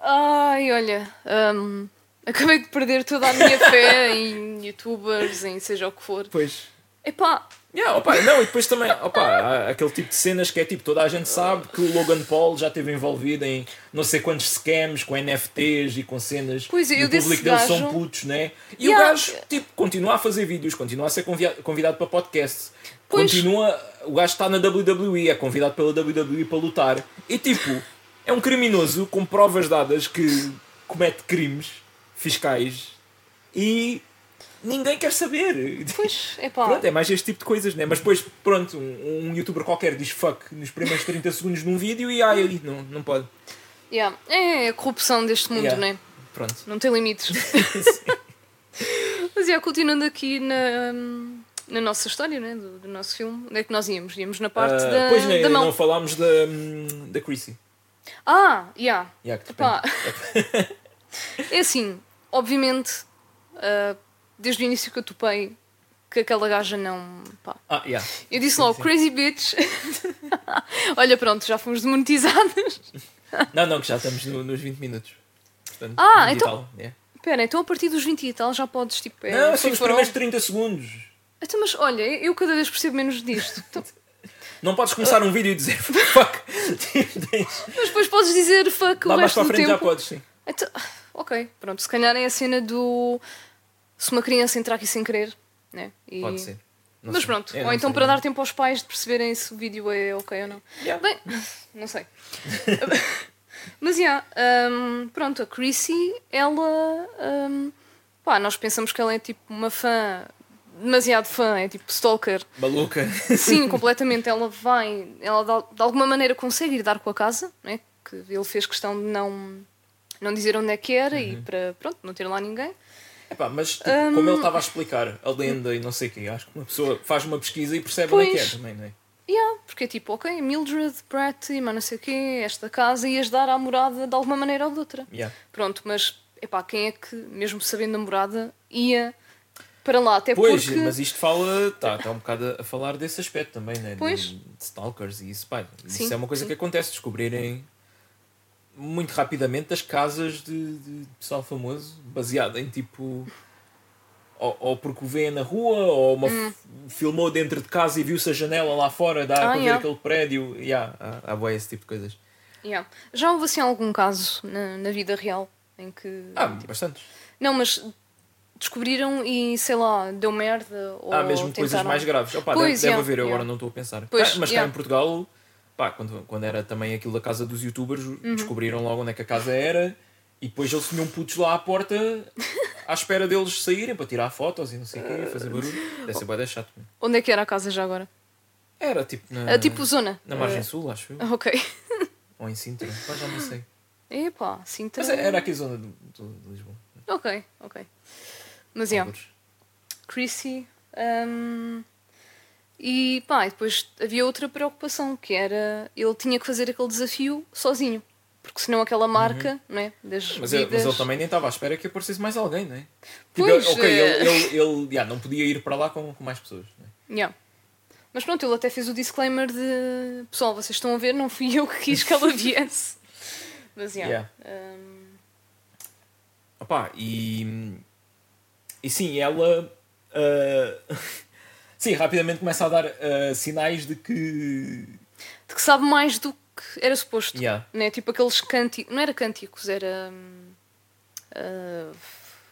Ai, olha, hum, acabei de perder toda a minha fé em youtubers, em seja o que for. Pois. Epá, Yeah, opa, não, e depois também opa, há aquele tipo de cenas que é tipo, toda a gente sabe que o Logan Paul já esteve envolvido em não sei quantos scams com NFTs e com cenas Pois, e eu o público deles são putos, né? E Yeah. o gajo tipo, continua a fazer vídeos, continua a ser convidado para podcasts, Pois. continua, o gajo está na WWE, é convidado pela WWE para lutar e tipo, é um criminoso com provas dadas que comete crimes fiscais e ninguém quer saber. pois, epá. Pronto, é mais este tipo de coisas, né? Mas depois, pronto, um, um youtuber qualquer diz fuck nos primeiros 30 segundos num vídeo e ai, não, não pode. Yeah. É a corrupção deste mundo, Yeah. né? Pronto. Não tem limites. Mas, yeah, continuando aqui na, na nossa história, né? Do, do nosso filme, onde é que nós íamos? Íamos na parte Ah, da, pois né, da mão. não falámos da, da Chrissy. Ah, yeah. Yeah, que. É assim, obviamente, ah, desde o início que eu topei que aquela gaja não. Pá. Ah, yeah. Eu disse logo, crazy bitch. Olha, pronto, já fomos demonetizadas. Não, não, que já estamos no- nos 20 minutos. Portanto, Ah, 20 então- yeah. Espera, então a partir dos 20 e tal já podes, tipo. É, Não, são os primeiros 30 segundos. Então, mas olha, eu cada vez percebo menos disto. Então, Não podes começar um vídeo e dizer fuck. Tipo, mas depois podes dizer fuck Lá o mais resto para a frente já podes, sim. Então, ok, pronto, se calhar é a cena do. Se uma criança entrar aqui sem querer, né? E- Pode ser. Não Mas sei. pronto, Eu ou então para dar tempo aos pais de perceberem se o vídeo é ok ou não. Yeah. Bem, não sei. Mas, yeah, hum, pronto, a Chrissy, ela. hum, pá, nós pensamos que ela é tipo uma fã, demasiado fã, é tipo stalker. Maluca. Sim, completamente. Ela vai, ela de, de alguma maneira consegue ir dar com a casa, né? que ele fez questão de não, não dizer onde é que era Uhum. e para, pronto, não ter lá ninguém. Epá, mas tipo, Hum. como ele estava a explicar a lenda e não sei o quê, acho que uma pessoa faz uma pesquisa e percebe onde é que é Pois. também, não é? Yeah, porque é tipo, ok, Mildred, Brett e mas não sei o quê, esta casa ias dar à morada de alguma maneira ou de outra. Yeah. Pronto, mas epá, quem é que, mesmo sabendo a morada, ia para lá? Até Pois, porque. mas isto fala, está tá um bocado a falar desse aspecto também, né? De- Pois. De, stalkers e isso, pá, Sim, isso é uma coisa sim. que acontece, descobrirem muito rapidamente as casas de, de pessoal famoso, baseado em tipo. Ou, ou porque o vê na rua, ou uma f- filmou dentro de casa e viu-se a janela lá fora, dá Hum. Ah, para ver yeah. aquele prédio. Yeah, há, há bué esse tipo de coisas. Yeah. Já houve assim algum caso na, na vida real em que. Ah, bastantes. Não, mas descobriram e sei lá, deu merda ou Há mesmo coisas tentaram- mais graves. Opa, Pois, deve, haver, eu yeah. agora não estou a pensar. Pois, Ah, mas cá em Portugal pá, quando, quando era também aquilo da casa dos youtubers, Uhum. descobriram logo onde é que a casa era e depois eles tinham putos lá à porta à espera deles saírem para tirar fotos e não sei o quê, fazer barulho. Deve ser bem chato. Onde é que era a casa já agora? Era tipo na, tipo zona. na margem Ah, sul, acho eu. ok. Ou em Sintra, pá, já não sei. Epá, Sintra. Mas era aqui a zona de, de- Lisboa. Ok, ok. Mas é. Chrissy. hum, e pá, e depois havia outra preocupação que era ele tinha que fazer aquele desafio sozinho. Porque senão aquela marca, não é? Das Uhum. Mas, ele, mas ele também nem estava à espera que aparecesse mais alguém, não é? Pois, tipo, ok, eh. ele, ele, ele yeah, não podia ir para lá com, com mais pessoas. não é? Yeah. Mas pronto, ele até fez o disclaimer de pessoal, vocês estão a ver, não fui eu que quis que ela viesse. Mas yeah. hum, Opá, e, e sim, ela ah, sim, rapidamente começa a dar ah, sinais de que de que sabe mais do que era suposto. yeah, Né? Tipo aqueles cânticos. Não era cânticos, era. ah,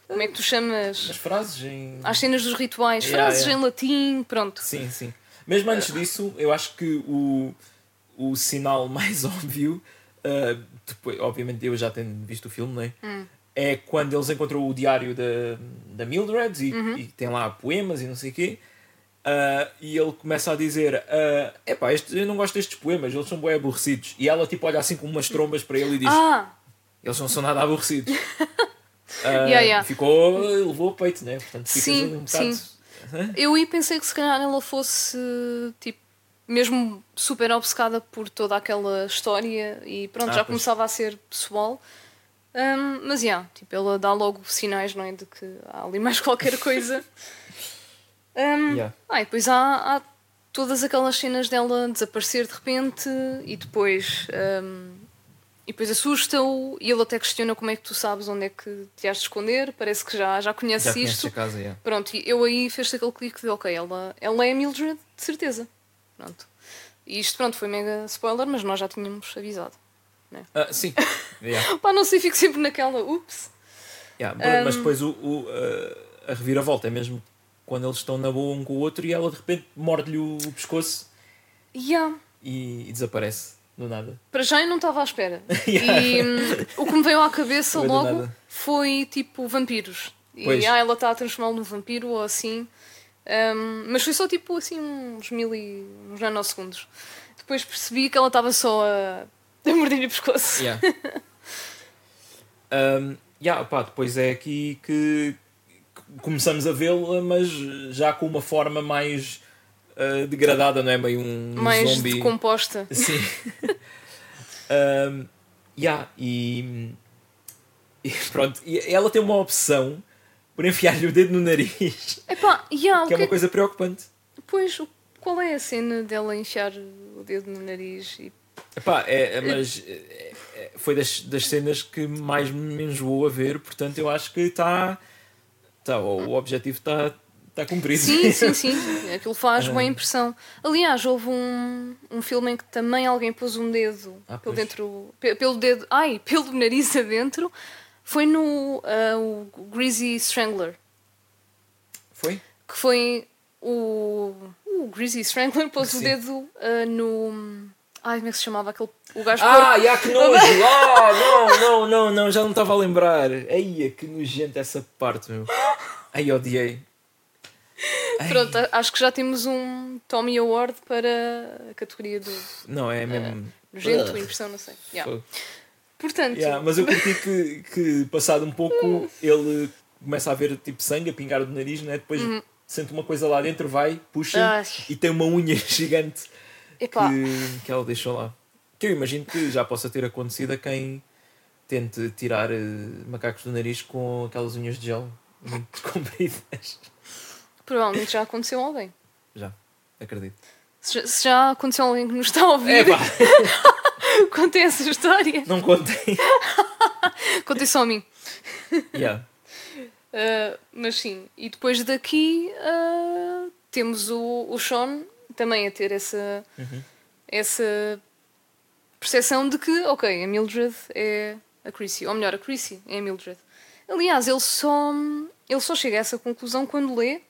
como é que tu chamas? as frases em. Às cenas dos rituais, Yeah, frases yeah. em latim, pronto. Sim, sim. Mesmo antes disso, eu acho que o, o sinal mais óbvio, ah, depois, obviamente eu já tenho visto o filme, não é? Hum. É quando eles encontram o diário da, da Mildred e, Uhum. e tem lá poemas e não sei o quê. Ah, e ele começa a dizer: é epá, este, eu não gosto destes poemas, eles são bem aborrecidos. E ela tipo olha assim com umas trombas para ele e diz: Ah! Eles não são nada aborrecidos. Ah, Yeah, yeah. Ficou, levou o peito, né? Portanto, Sim, um bocado. sim. Eu aí pensei que se calhar ela fosse tipo mesmo super obcecada por toda aquela história e pronto, Ah, já pois. começava a ser pessoal. Hum, mas yeah, tipo, ela dá logo sinais, não é? De que há ali mais qualquer coisa. Hum, Yeah. ah, e depois há, há todas aquelas cenas dela desaparecer de repente e depois. hum, e depois assusta-o e ele até questiona como é que tu sabes onde é que te has de esconder. Parece que já, já conheces Já conheces isto. casa, yeah. Pronto, e eu aí fez aquele clique de ok, ela, ela é a Mildred, de certeza. Pronto. E isto, pronto, foi mega spoiler, mas nós já tínhamos avisado. Ah, sim. Yeah. Pá, não sei, fico sempre naquela, ups. Yeah, mas- Mas Um, depois o, o, ah, a reviravolta é mesmo quando eles estão na boa um com o outro e ela de repente morde-lhe o, o pescoço Yeah. e, e desaparece do nada. Para já eu não estava à espera. Yeah. E hum, o que me veio à cabeça Foi logo foi tipo vampiros. E Pois. ah, ela está a transformá-lo num vampiro ou assim. Hum, mas foi só tipo assim uns mil e uns nanosegundos. Depois percebi que ela estava só a, a morder-lhe o pescoço. Yeah. um, yeah, pá, depois é aqui que começamos a vê-la, mas já com uma forma mais ah, degradada, não é? Meio um Mais zombie. decomposta. Sim. um, yeah, e, e pronto, e ela tem uma opção por enfiar-lhe o dedo no nariz, Epá, yeah, que é uma é que- coisa preocupante. Pois, qual é a cena dela enfiar o dedo no nariz? E... Epá, é, é- mas é- é- foi das, das cenas que mais me enjoou a ver, portanto eu acho que está. Tá, o, objetivo está tá cumprido. Sim, sim, sim. Aquilo faz boa impressão. Aliás, houve um, um filme em que também alguém pôs um dedo Ah, pelo, pois. dentro, pe- pelo dedo, ai, pelo nariz adentro. Foi no ah, o Greasy Strangler. Foi? Que foi o, o Greasy Strangler pôs o dedo ah, no. Ai, como é que se chamava aquele. O gajo Ah, já que nojo! Ah, não, não, não, não, já não estava a lembrar. Eia, que nojento essa parte, meu. Ai, odiei. Ai, Pronto, acho que já temos um Tommy Award para a categoria do Não, é mesmo. nojento, impressão, não sei. Yeah. Portanto, Yeah, mas eu curti que, que passado um pouco ele começa a ver tipo sangue a pingar do nariz, né? depois sente uma coisa lá dentro, vai, puxa Uhum. Ai. e tem uma unha gigante que, que ela deixou lá. Que eu imagino que já possa ter acontecido a quem tente tirar eh, macacos do nariz com aquelas unhas de gel muito compridas. provavelmente já aconteceu a alguém. Já, acredito. Se já, se já aconteceu a alguém que nos está a ouvir, É contem essa história. não contei. Contem só a mim. Yeah. Uh, mas sim, e depois daqui uh, temos o, o Sean também a ter essa, Uhum. essa percepção de que, ok, a Mildred é a Chrissy, ou melhor, a Chrissy é a Mildred. Aliás, ele só, ele só chega a essa conclusão quando lê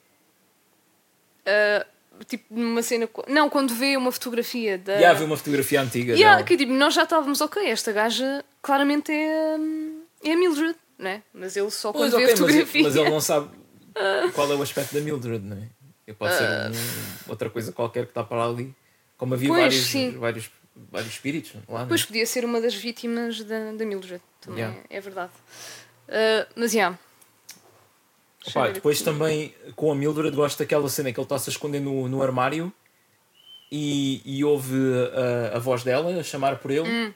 uh, tipo, numa cena. Não, quando vê uma fotografia da. E havia uma fotografia antiga Yeah, dela. que tipo, nós já estávamos, ok, esta gaja claramente é, é a Mildred, né? Mas ele só Pois, quando vê ok, a mas, fotografia. mas ele não sabe qual é o aspecto da Mildred, não é? E Pode ser Ah. um- outra coisa qualquer que está para ali. Como havia Pois, vários, sim. vários, vários espíritos lá, não é? Depois podia ser uma das vítimas da, da Mildred, também Yeah. é verdade. Uh, mas, já. Yeah. Opa, eu depois aqui. também com a Mildred gosto daquela cena que ele está-se a esconder no, no armário e, e ouve a, a voz dela a chamar por ele Hum.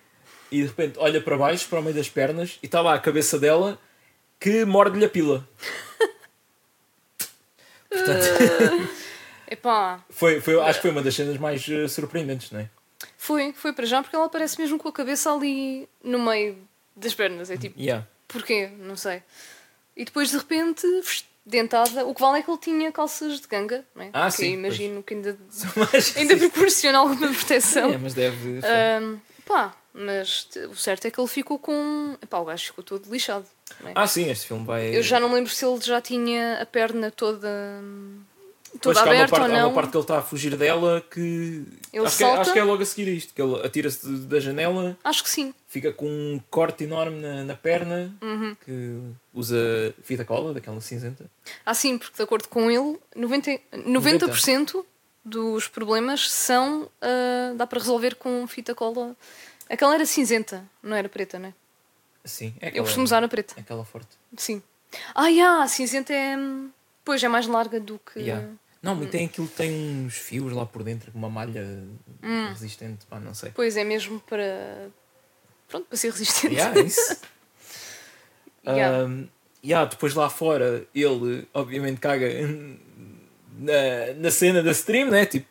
e de repente olha para baixo, para o meio das pernas e está lá a cabeça dela que morde-lhe a pila. Epá, Foi, foi, acho que foi uma das cenas mais eh, surpreendentes, não é? foi, foi para já porque ela aparece mesmo com a cabeça ali no meio das pernas. É tipo, Yeah. porquê? Não sei. E depois de repente, dentada. O que vale é que ele tinha calças de ganga, não é? Ah, que sim, imagino que ainda, ainda proporciona alguma proteção. é, mas deve. Ahm, pá, mas o certo é que ele ficou com. Epá, o gajo ficou todo lixado. é? Ah, sim, este filme vai. Eu já não me lembro se ele já tinha a perna toda. Toda há aberta parte, ou há não. uma parte que ele está a fugir dela que. Ele acho, que é, acho que é logo a seguir isto, que ele atira-se da janela, Acho que sim. fica com um corte enorme na, na perna, Uhum. que usa fita cola, daquela cinzenta. Ah, sim, porque de acordo com ele, 90%, 90% dos problemas são. ah, dá para resolver com fita cola. Aquela era cinzenta, não era preta, não é? Sim, é Eu aquela, costumo usar a preta. é aquela forte. Sim. Ah, yeah, a cinzenta é. Pois é mais larga do que. Yeah. Não, mas tem aquilo, tem uns fios lá por dentro, com uma malha Hum. resistente, pá, não sei. Pois é mesmo para. Pronto, para ser resistente. Yeah, é isso. Yeah. Um, yeah, depois lá fora, ele obviamente caga na, na cena da stream, né? Tipo,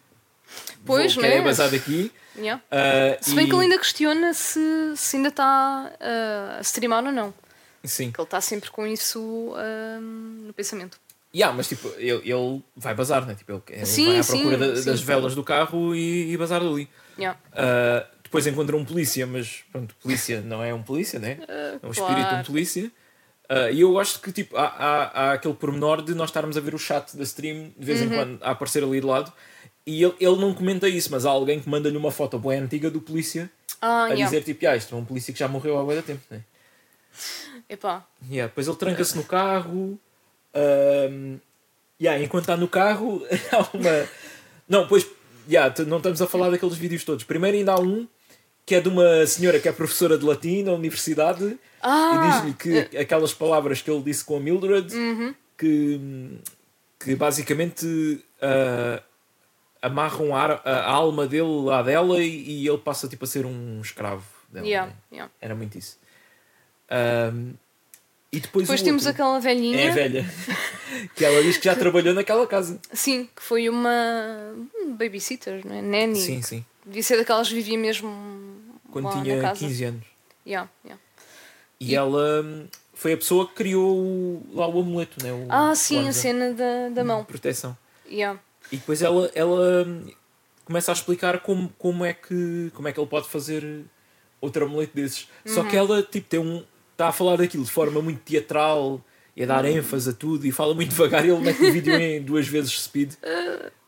Pois, vou, né? é basar daqui. Yeah. Uh, Se bem e- que ele ainda questiona se, se ainda está ah, a streamar ou não. Sim. Que ele está sempre com isso ah, no pensamento. Yeah, mas tipo, ele, ele vai bazar, né? Tipo, ele, Sim, vai à sim, procura da- sim. das velas do carro e, e bazar dali. Yeah. Uh, depois encontra um polícia, mas pronto, polícia não é um polícia, né? É um espírito, um claro. polícia. Uh, e eu gosto que tipo, há, há, há aquele pormenor de nós estarmos a ver o chat da stream de vez Uhum. em quando a aparecer ali de lado. E ele, ele não comenta isso, mas há alguém que manda-lhe uma foto boa antiga do polícia Ah, a yeah. dizer tipo, ah, isto é um polícia que já morreu há muito tempo, né? Epá. Yeah, depois ele tranca-se no carro. Um, yeah, enquanto está no carro, há uma. Não, pois. Yeah, não estamos a falar daqueles vídeos todos. Primeiro, ainda há um que é de uma senhora que é professora de latim na universidade Ah, e diz-lhe que aquelas palavras que ele disse com a Mildred que, que basicamente ah, amarram a, a alma dele à dela e, e ele passa tipo a ser um escravo dela. yeah, né? yeah. Era muito isso. Ahm, e depois, Depois temos outro aquela velhinha. É velha. que ela diz que já trabalhou naquela casa. Sim, que foi uma babysitter, não é? Nanny. Sim, sim. Devia ser daquelas que vivia mesmo Quando tinha casa. 15 anos. Yeah, yeah. E, ela hum, foi a pessoa que criou o- lá o amuleto, né? O, Ah, sim, a cena da, da mão. Proteção. Yeah. E depois ela, ela hum, começa a explicar como, como, é que, como é que ele pode fazer outro amuleto desses. Só Uhum. que ela tipo, tem um, está a falar daquilo de forma muito teatral e a dar ênfase a tudo e fala muito devagar e ele mete o vídeo em duas vezes speed.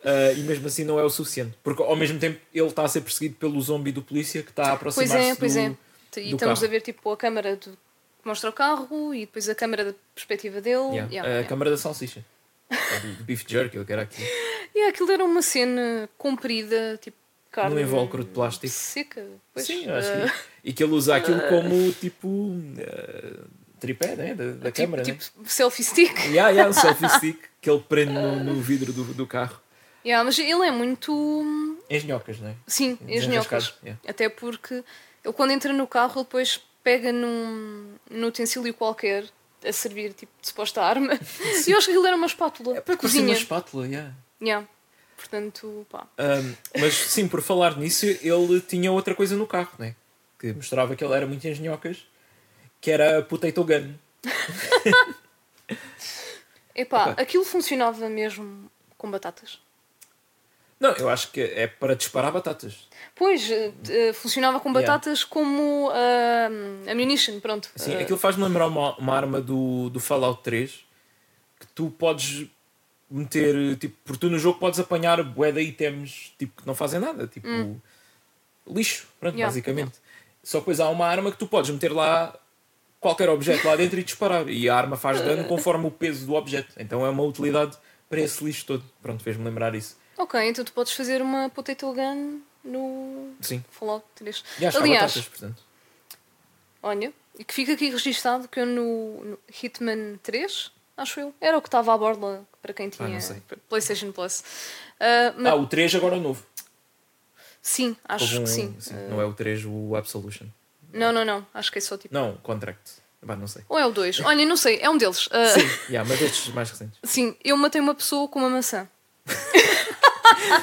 Ah, e mesmo assim não é o suficiente. Porque ao mesmo tempo ele está a ser perseguido pelo zombie do polícia que está a Pois aproximar-se é, pois do... é. E estamos carro. a ver tipo a câmara do... que mostra o carro e depois a câmara da perspectiva dele. Yeah, Yeah, a yeah. câmara da salsicha. do beef jerky, o que era aquilo. E aquilo era uma cena comprida, tipo carne. Num invólucro de plástico. Seca. Pois, Sim, eu acho ah, que... E que ele usa aquilo como tipo ah, tripé né? da, da tipo, câmara. tipo né? selfie stick. Yeah, yeah, um selfie stick que ele prende no, no vidro do, do carro. Yeah, mas ele é muito. Engenhocas, não é? Sim, engenhocas. Yeah. Até porque ele, quando entra no carro, ele depois pega num, num utensílio qualquer a servir tipo de suposta arma. E eu acho que aquilo era uma espátula É para parecer uma espátula, yeah. Yeah. Portanto, pá. Um, mas sim, por falar nisso, ele tinha outra coisa no carro, né? que mostrava que ele era muito engenhocas, que era a potato gun. Epá, aquilo funcionava mesmo com batatas. Não, eu acho que é para disparar batatas. Pois, eh, eh, funcionava com Yeah. batatas como ah, ammunition, pronto. Assim, Ah, aquilo faz-me lembrar uma, uma arma do, do Fallout 3 que tu podes meter, tipo, porque tu no jogo podes apanhar bué de itens tipo, que não fazem nada, tipo lixo, pronto, Yeah, basicamente. Só que depois há uma arma que tu podes meter lá qualquer objeto lá dentro e disparar. E a arma faz dano conforme o peso do objeto. Então é uma utilidade para esse lixo todo. Pronto, fez-me lembrar isso. Ok, então tu podes fazer uma potato gun no Sim. Fallout 3. E acho Aliás, batatas, portanto. olha, e que fica aqui registado que eu no, no Hitman 3, acho eu, era o que estava à borda para quem tinha não sei. PlayStation Plus. Ah, mas- Ah, o 3 agora é novo. sim, acho um- que sim. Não é o 3, o Absolution. Não, não, não. Acho que é só tipo. Não, Contract. Bah, não sei. Ou é o 2? Olha, não sei, é um deles. Ah, Sim, yeah, mas estes mais recentes. sim, eu matei uma pessoa com uma maçã.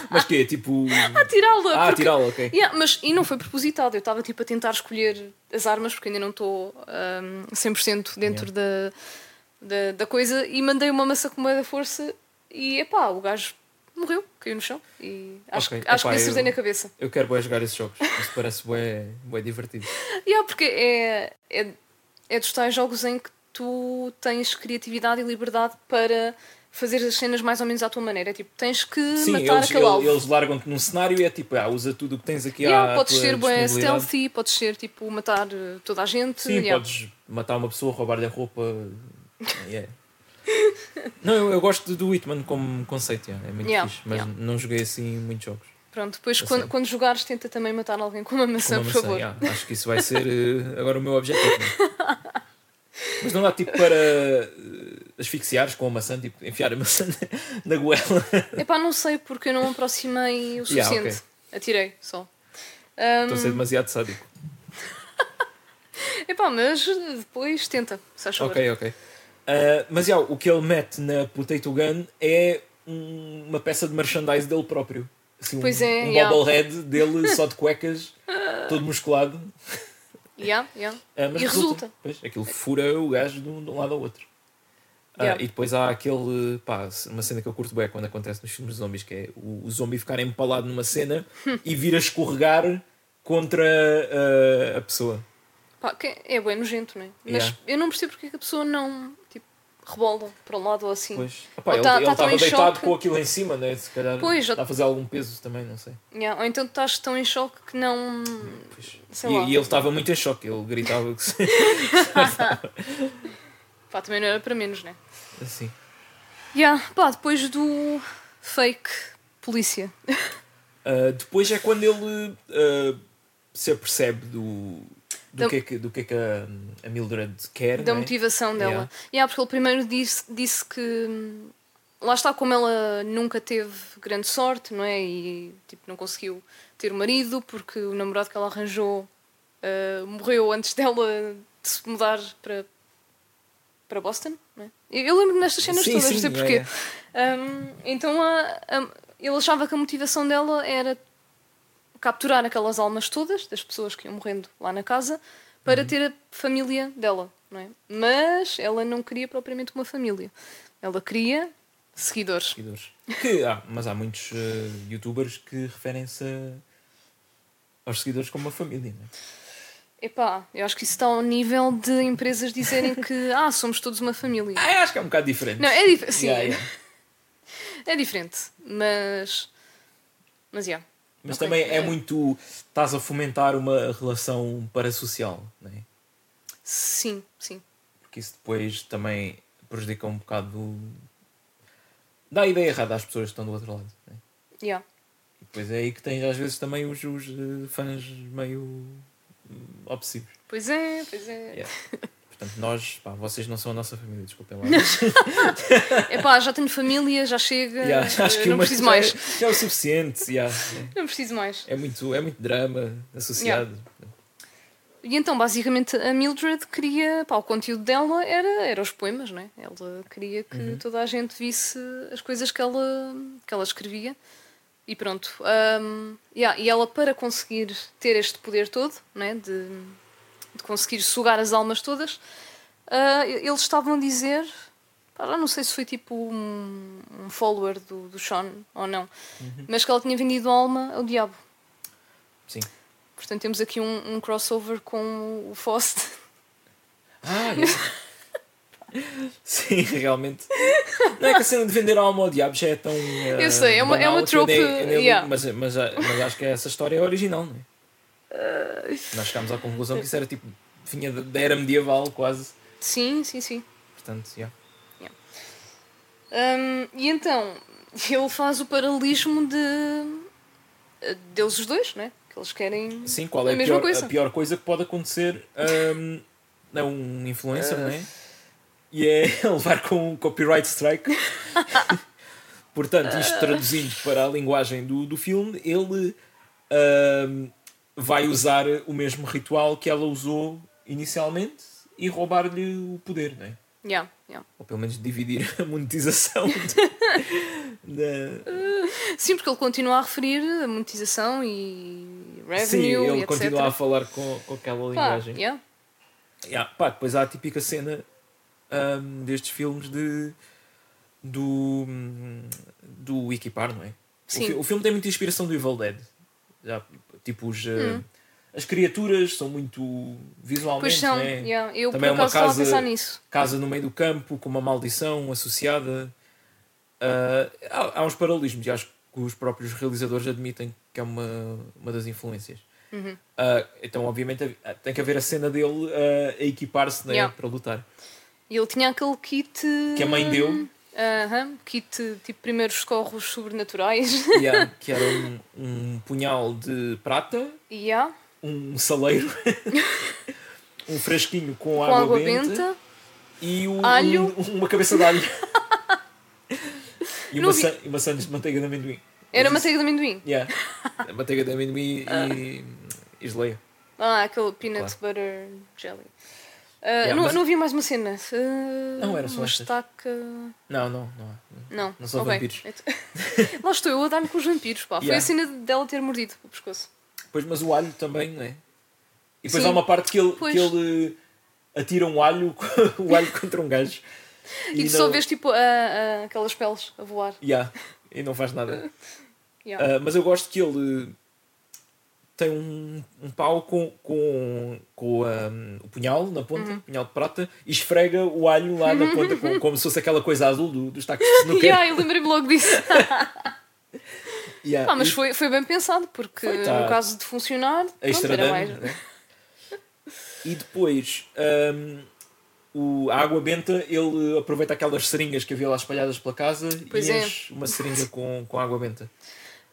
Mas que é tipo. Tirá-la! Ah, porque- tirá-la, ok. Yeah, mas e não foi propositado, eu estava tipo a tentar escolher as armas porque ainda não estou um, 100% dentro da, da, da coisa e mandei uma maçã com uma da força e epá, o gajo morreu, caiu no chão e acho, Ok, que- acho epá, que lhe acertei na cabeça. Eu quero bem jogar esses jogos. Isso parece bué, bué divertido. Yeah, porque é, é, é dos tais jogos em que tu tens criatividade e liberdade para fazer as cenas mais ou menos à tua maneira. É Tipo, tens que Sim, matar eles, aquele ele- alvo. eles largam-te num cenário e é tipo, ah, usa tudo o que tens aqui Yeah, à podes ser bué stealthy, podes ser tipo matar eh, toda a gente. Sim, yeah. podes matar uma pessoa, roubar-lhe a roupa. Yeah. Não, eu, eu gosto do Hitman como conceito, yeah, é muito Yeah, fixe, mas yeah. não joguei assim muitos jogos. Pronto, depois quando, quando jogares, tenta também matar alguém com uma Com maçã, uma por maçã, favor. yeah. Acho que isso vai ser eh, agora o meu objetivo. né? Mas não dá tipo para eh, asfixiares com a maçã, tipo enfiar a maçã na, goela. Epá, não sei porque eu não me aproximei o Yeah, suficiente. ok. Atirei só. Estou a ser demasiado sádico. Epá, mas depois tenta, se achas Ok, ok. Ah, mas yeah, o que ele mete na Potato Gun é um- uma peça de merchandise dele próprio. Assim, Pois um, é, um yeah. bobblehead dele só de cuecas, todo musculado. Yeah, yeah. Ah, mas E resulta. Pois, aquilo fura o gajo de um, de um lado ao outro. Ah, Yeah. e depois há aquele, pá, uma cena que eu curto bem quando acontece nos filmes de zombies, que é o, o zombie ficar empalado numa cena e vir a escorregar contra ah, a pessoa. Pá, é bem nojento, não é? Mas Yeah. eu não percebo porque é que a pessoa não tipo, rebola para um lado ou assim. Pois. Epá, Ou ele tá- ele tá estava em deitado choque. com aquilo em cima, né? se calhar Pois, está a fazer algum peso também, não sei. Yeah, Ou então tu estás tão em choque que não. E, e ele estava muito em choque, ele gritava que se- Pá, também não era para menos, né? assim. Yeah, pá, depois do fake polícia. Ah, depois é quando ele ah, se apercebe do, do, que, é que, do que é que a, a Mildred quer. da é? motivação dela. Yeah. Yeah, porque ele primeiro disse, disse que hum, lá está como ela nunca teve grande sorte, não é? E tipo, não conseguiu ter o marido porque o namorado que ela arranjou uh, morreu antes dela de se mudar para, para Boston. Não é? Eu, lembro-me nestas cenas Sim, todas, sim, não sei porquê. é. Hum, então a, a- ele achava que a motivação dela era capturar aquelas almas todas das pessoas que iam morrendo lá na casa para Uhum. ter a família dela, não é? Mas ela não queria propriamente uma família. Ela queria seguidores. seguidores. Que há, mas há muitos eh, youtubers que referem-se a- aos seguidores como uma família. Não é? Epá, eu acho que isso está ao nível de empresas dizerem que ah, somos todos uma família. Ah, acho que é um bocado diferente. Não, é diferente. Sim, Yeah, yeah. é diferente. Mas. Mas, yeah. Mas também é muito. Estás a fomentar uma relação parasocial, não é? Sim, sim. Porque isso depois também prejudica um bocado. dá a ideia errada às pessoas que estão do outro lado. Não é? Yeah. E depois é aí que tens às vezes também os, os eh, fãs meio hum, obsessivos. Pois é, pois é. Yeah. Portanto, nós, pá, vocês não são a nossa família, desculpem lá. Epá, já tenho família, já chega. Yeah, acho eh, que não preciso já mais. É, já é o suficiente. yeah. Não preciso mais. É, muito, é muito drama associado. E então, basicamente, a Mildred queria. Pá, o conteúdo dela era, era os poemas, não é? Ela queria que Uhum. toda a gente visse as coisas que ela, que ela escrevia. E pronto. Um, yeah, e ela, para conseguir ter este poder todo, não é? De, de conseguir sugar as almas todas, ah, eles estavam a dizer. pá, não sei se foi tipo um, um follower do, do Sean ou não, Uhum. mas que ela tinha vendido a alma ao diabo. Sim. Portanto, temos aqui um, um crossover com o Faust. Ah, yeah. Sim, realmente. Não é que a cena de vender a alma ao diabo já é tão. Uh, Eu sei, é uma- é uma eu trope, yeah. mas, mas, mas acho que essa história é original, não é? Nós chegámos à conclusão que isso era tipo. vinha da era medieval quase. sim, sim, sim. Portanto, yeah. Hum, e então, ele faz o paralelismo de. deles os dois, né? Que eles querem. Sim, qual é a a pior, coisa. a pior coisa que pode acontecer um, a um influencer, Uh. não é? E é levar com um copyright strike. Portanto, isto traduzindo para a linguagem do, do filme, ele um, vai usar o mesmo ritual que ela usou inicialmente e roubar-lhe o poder, não é? Yeah, yeah. Ou pelo menos dividir a monetização da, Sim, porque ele continua a referir a monetização e revenue Sim, e ele etc. continua a falar com, com aquela Pá, linguagem. yeah. Yeah, pá, depois há a típica cena ahm, destes filmes de do, hum, do equipar, não é? O, Sim. fi- o filme tem muita inspiração do Evil Dead. Já, tipo, os, Hum. ah, as criaturas são muito visualmente, Pois são, não é? yeah. eu Também é por uma acaso estava a casa- pensar nisso. Casa no meio do campo, com uma maldição associada. Ah, há, há uns paralelismos e acho que os próprios realizadores admitem que é uma, uma das influências. Uhum. Ah, então, obviamente, tem que haver a cena dele ah, a equipar-se né, Yeah. para lutar. E ele tinha aquele kit. Que a mãe deu, Aham, kit tipo primeiros socorros sobrenaturais. yeah, que era um, um punhal de prata, yeah, um saleiro, um frasquinho com, com água, água benta, benta. e um- alho. um- uma cabeça de alho. e maçã, e maçãs de manteiga de amendoim. Era Mas isso- manteiga de amendoim. Yeah. manteiga de amendoim e, e geleia. Ah, aquele peanut Claro. butter jelly. Ah, Yeah, não, mas- não havia mais uma cena. Ah, Não, era só uma estaca. Não, não, não. Não, Não são ok. vampiros. Lá estou eu a dar-me com os vampiros, pá. Foi Yeah. a cena dela ter mordido o pescoço. Pois, mas o alho também, não é? E depois Sim. há uma parte que ele, Pois. que ele atira um alho, o alho contra um gajo. E, tu só vês tipo a- a- aquelas peles a voar. Yeah, e não faz nada. Yeah. Ah, mas eu gosto que ele tem um, um pau com, com, com ah, o punhal na ponta, Uhum. punhal de prata, e esfrega o alho lá na ponta, com- como se fosse aquela coisa azul do, dos tacos de snooker. Yeah, eu lembrei-me logo disso. Yeah, Ah, mas e foi, foi bem pensado, porque Foi, tá. no caso de funcionar, pronto, extra era mais. né? E depois, ahm, o, a água benta, ele aproveita aquelas seringas que havia lá espalhadas pela casa Pois e é. enche uma seringa com, com água benta.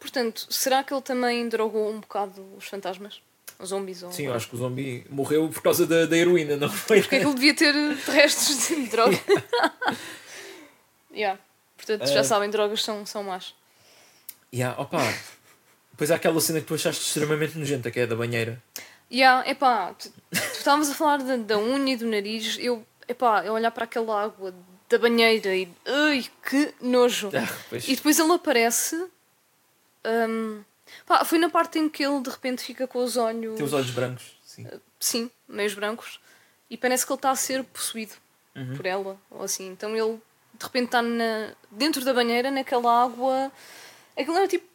Portanto, será que ele também drogou um bocado os fantasmas? Os zombies? Ou... Sim, eu acho que o zombi morreu por causa da, da heroína, não foi? Porque é que ele devia ter restos de droga? yeah. Portanto, já Ah. sabem, drogas são, são más. Yeah, opa. Depois há aquela cena que tu achaste extremamente nojenta, que é a da banheira. Yeah, epá, tu, tu estavas a falar da, da unha e do nariz, eu, epá, eu olhar para aquela água da banheira e. Ai, que nojo! Ah, pois. E depois ele aparece. Hum, pá, foi na parte em que ele de repente fica com os olhos. Tem os olhos brancos. Sim. Sim, meios brancos. E parece que ele está a ser possuído Uhum. por ela, ou assim. Então ele de repente está na, dentro da banheira, naquela água. Aquilo era tipo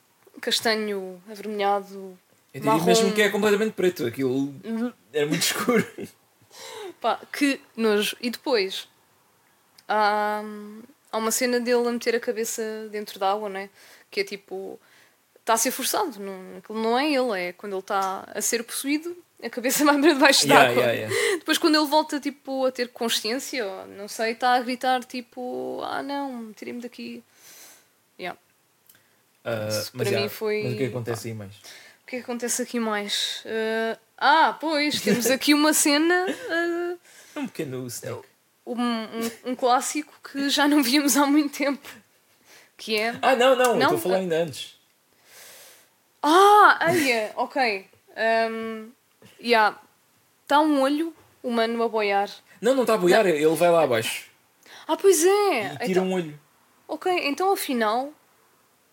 castanho avermelhado. Eu diria marrom. mesmo que é completamente preto. Aquilo era muito escuro. Pá, que nojo. E depois há, há uma cena dele a meter a cabeça dentro da água, não é? Que é tipo. Está a ser forçado. Não, não é ele, é quando ele está a ser possuído, a cabeça vai para debaixo Yeah, d'água. yeah, yeah. Depois, quando ele volta tipo, a ter consciência, ou não sei, está a gritar tipo: Ah, não, tirem-me daqui. Yeah. Ah, Isso mas, para mim foi- mas o que é que acontece aí mais? O que é que acontece aqui mais? Uh, ah, pois, temos aqui uma cena. uh, um pequeno snack. um, um, um clássico que já não víamos há muito tempo. Que é. Ah, não, não, Não? estou a falar ainda antes. Ah, aí, ok. Um, yeah. Está um olho humano a boiar. Não, não está a boiar, ele vai lá abaixo Ah, pois é! e tira Então, um olho. ok, então afinal.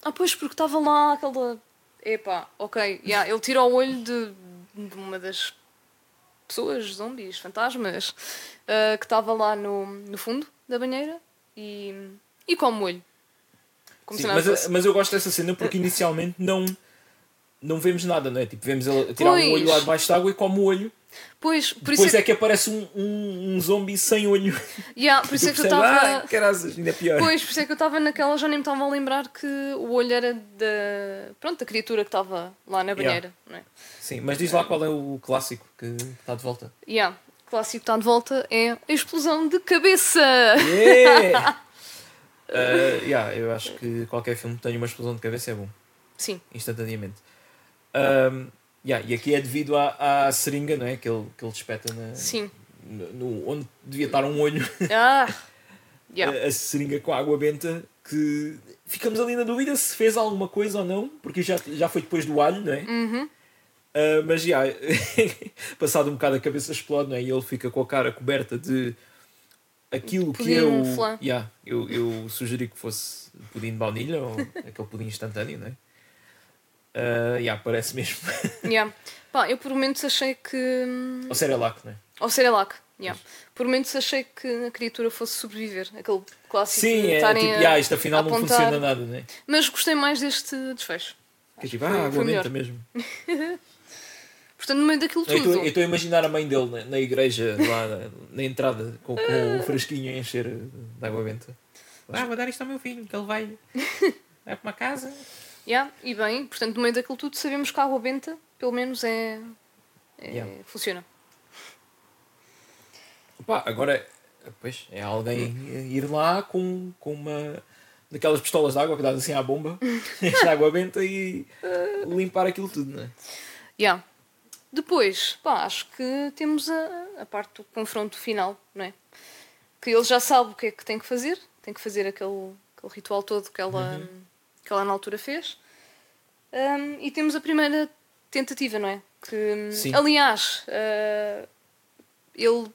Ah, pois, porque estava lá aquela. Epá, ok. Yeah, ele tira o olho de, de uma das pessoas, zombies, fantasmas, ah, que estava lá no, no fundo da banheira e, e come o olho. Como Sim, mas, mas eu gosto dessa cena porque inicialmente não, não vemos nada, não é? Tipo, vemos ele tirar Pois. um olho lá debaixo da água e come o olho. Pois, por Depois isso é que aparece um, um, um zombie sem olho. Yeah, por isso é que eu percebes, estava. Ah, carazes, ainda é pior. Pois, por isso é que eu estava naquela, já nem me estava a lembrar que o olho era da. Pronto, da criatura que estava lá na banheira. Não é? Sim, mas diz lá qual é o clássico que está de volta. Yeah. O clássico que está de volta é a explosão de cabeça! Yeah! Uh, yeah, eu acho que qualquer filme que tenha uma explosão de cabeça é bom, Sim, instantaneamente. Um, yeah, e aqui é devido à, à seringa não é? que, ele, que ele despeta na, sim. no, no- onde devia estar um olho, Ah! Yeah. a, a seringa com água benta, que ficamos ali na dúvida se fez alguma coisa ou não, porque já, já foi depois do alho, não é? Uhum. Uh, mas já, passado um bocado a cabeça explode, não é? E ele fica com a cara coberta de aquilo que Pudim o. flan. Yeah, eu, eu sugeri que fosse pudim de baunilha ou aquele pudim instantâneo, não é? Uh, yeah, parece mesmo. Yeah. Pá, eu por momentos achei que. hum, ou Cerelac, não é? Ou Cerelac. Yeah. Por momentos achei que a criatura fosse sobreviver. Aquele clássico Sim, de é estarem tipo, a yeah, isto afinal não apontar. funciona nada, não é? Mas gostei mais deste desfecho. Que é tipo, ah, água benta mesmo. Portanto, no meio daquilo tudo. eu estou a imaginar a mãe dele na, na igreja, lá na, na entrada, com, com o frasquinho a encher de água benta. Ah, vou dar isto ao meu filho, que ele vai, vai para uma casa. Yeah, e bem, portanto, no meio daquilo tudo sabemos que a água benta, pelo menos, é. é- Yeah. funciona. Pá, agora, pois, é alguém ir lá com, com uma daquelas pistolas de água que dás assim à bomba, encher água benta e limpar aquilo tudo, não é? Yeah. Depois, pá, acho que temos a, a parte do confronto final, não é? Que ele já sabe o que é que tem que fazer, tem que fazer aquele, aquele ritual todo que ela, Uhum. Que ela na altura fez. Um, e temos a primeira tentativa, não é? Que, Sim. aliás, uh, ele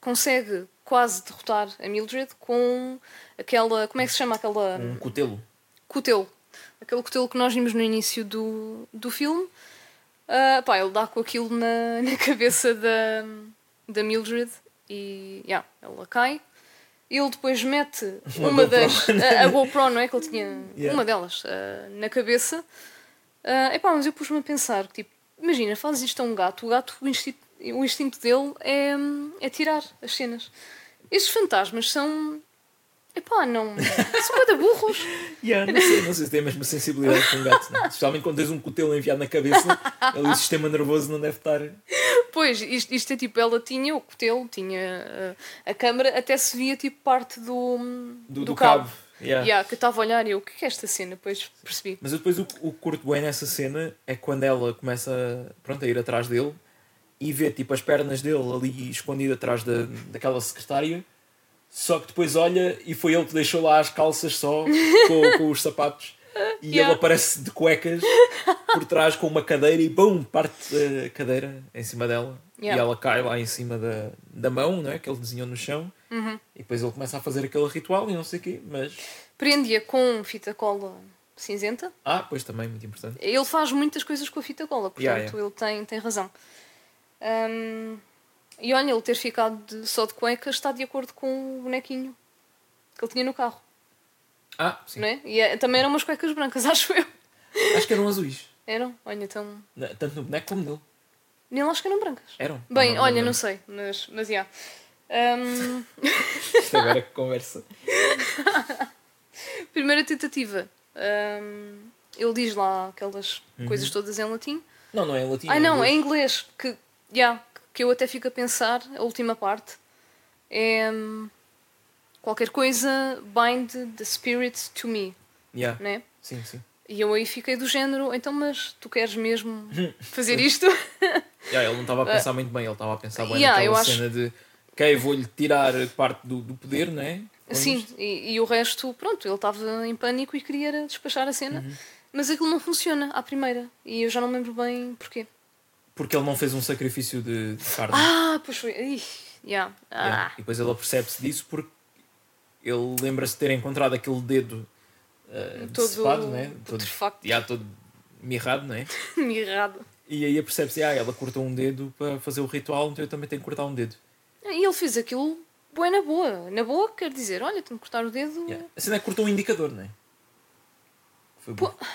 consegue quase derrotar a Mildred com aquela. Como é que se chama aquela. Um cutelo. cutelo. Aquele cutelo que nós vimos no início do, do filme. Ah, pá, ele dá com aquilo na, na cabeça da, da Mildred e yeah, ela cai. Ele depois mete Uma uma, das. A, a GoPro, não é? Que ele tinha. Yeah. Uma delas ah, na cabeça. Ah, epá, mas eu pus-me a pensar: tipo, imagina, fazes isto a um gato. O gato, o instinto, o instinto dele é, é tirar as cenas. Estes fantasmas são. Epá, não. São muito burros. Yeah, não, sei, não sei se tem a mesma sensibilidade que um gato, não. é? especialmente quando tens um cutelo enviado na cabeça, ali o sistema nervoso não deve estar. Pois, isto, isto é tipo, ela tinha o cutelo, tinha uh, a câmara, até se via tipo parte do, Do, do, cabo. Yeah. Yeah, que eu estava a olhar e eu, o que é esta cena? Depois percebi. Mas depois o, o curto bem nessa cena é quando ela começa pronto, a ir atrás dele e vê tipo as pernas dele ali escondido atrás da, daquela secretária. Só que depois olha e foi ele que deixou lá as calças só com, com os sapatos. E Yeah. ele aparece de cuecas por trás com uma cadeira e bum, parte a cadeira em cima dela. Yeah. E ela cai lá em cima da, da mão, não é? Que ele desenhou no chão. Uhum. E depois ele começa a fazer aquele ritual e não sei o quê. Mas. Prendia com fita cola cinzenta. Ah, pois também, muito importante. Ele faz muitas coisas com a fita cola, portanto Yeah, ele tem, tem razão. Hum, e olha, ele ter ficado de- só de cuecas está de acordo com o bonequinho que ele tinha no carro, Ah, sim. não é? E é- também eram umas cuecas brancas, acho eu. Acho que eram azuis. Eram? Olha, então. Tanto no boneco como nele. Nem acho que eram brancas. Eram. Bem, Não, olha, não. não sei, mas, mas yeah. Hum, Isto agora é que conversa. primeira tentativa. hum, ele diz lá aquelas coisas todas em latim. Não, não é em latim. Ai não, é em inglês. Que, yeah, que eu até fico a pensar, a última parte. É hum, qualquer coisa bind the spirit to me, Yeah. né? Sim, sim. E eu aí fiquei do género, então, mas tu queres mesmo fazer isto? Yeah, ele não estava a pensar muito bem, ele estava a pensar bem yeah, naquela eu acho- cena de ok, vou-lhe tirar parte do, do poder, não é? Sim, e, e o resto, pronto, ele estava em pânico e queria despachar a cena. Uhum. Mas aquilo não funciona à primeira. E eu já não me lembro bem porquê. Porque ele não fez um sacrifício de, de carne. Ah, pois foi. Ih, yeah. Ah. Yeah. E depois ele apercebe-se disso porque ele lembra-se de ter encontrado aquele dedo uh, Todo decepado, não é? Todo, yeah, todo mirrado, não é? Mirrado. E aí apercebe-se, ah, ela cortou um dedo para fazer o ritual, então eu também tenho que cortar um dedo. E ele fez aquilo bué na boa. Na boa, quer dizer, olha, tenho que cortar o dedo. Yeah. A cena é que cortou um indicador, não é? Foi bom. Pô.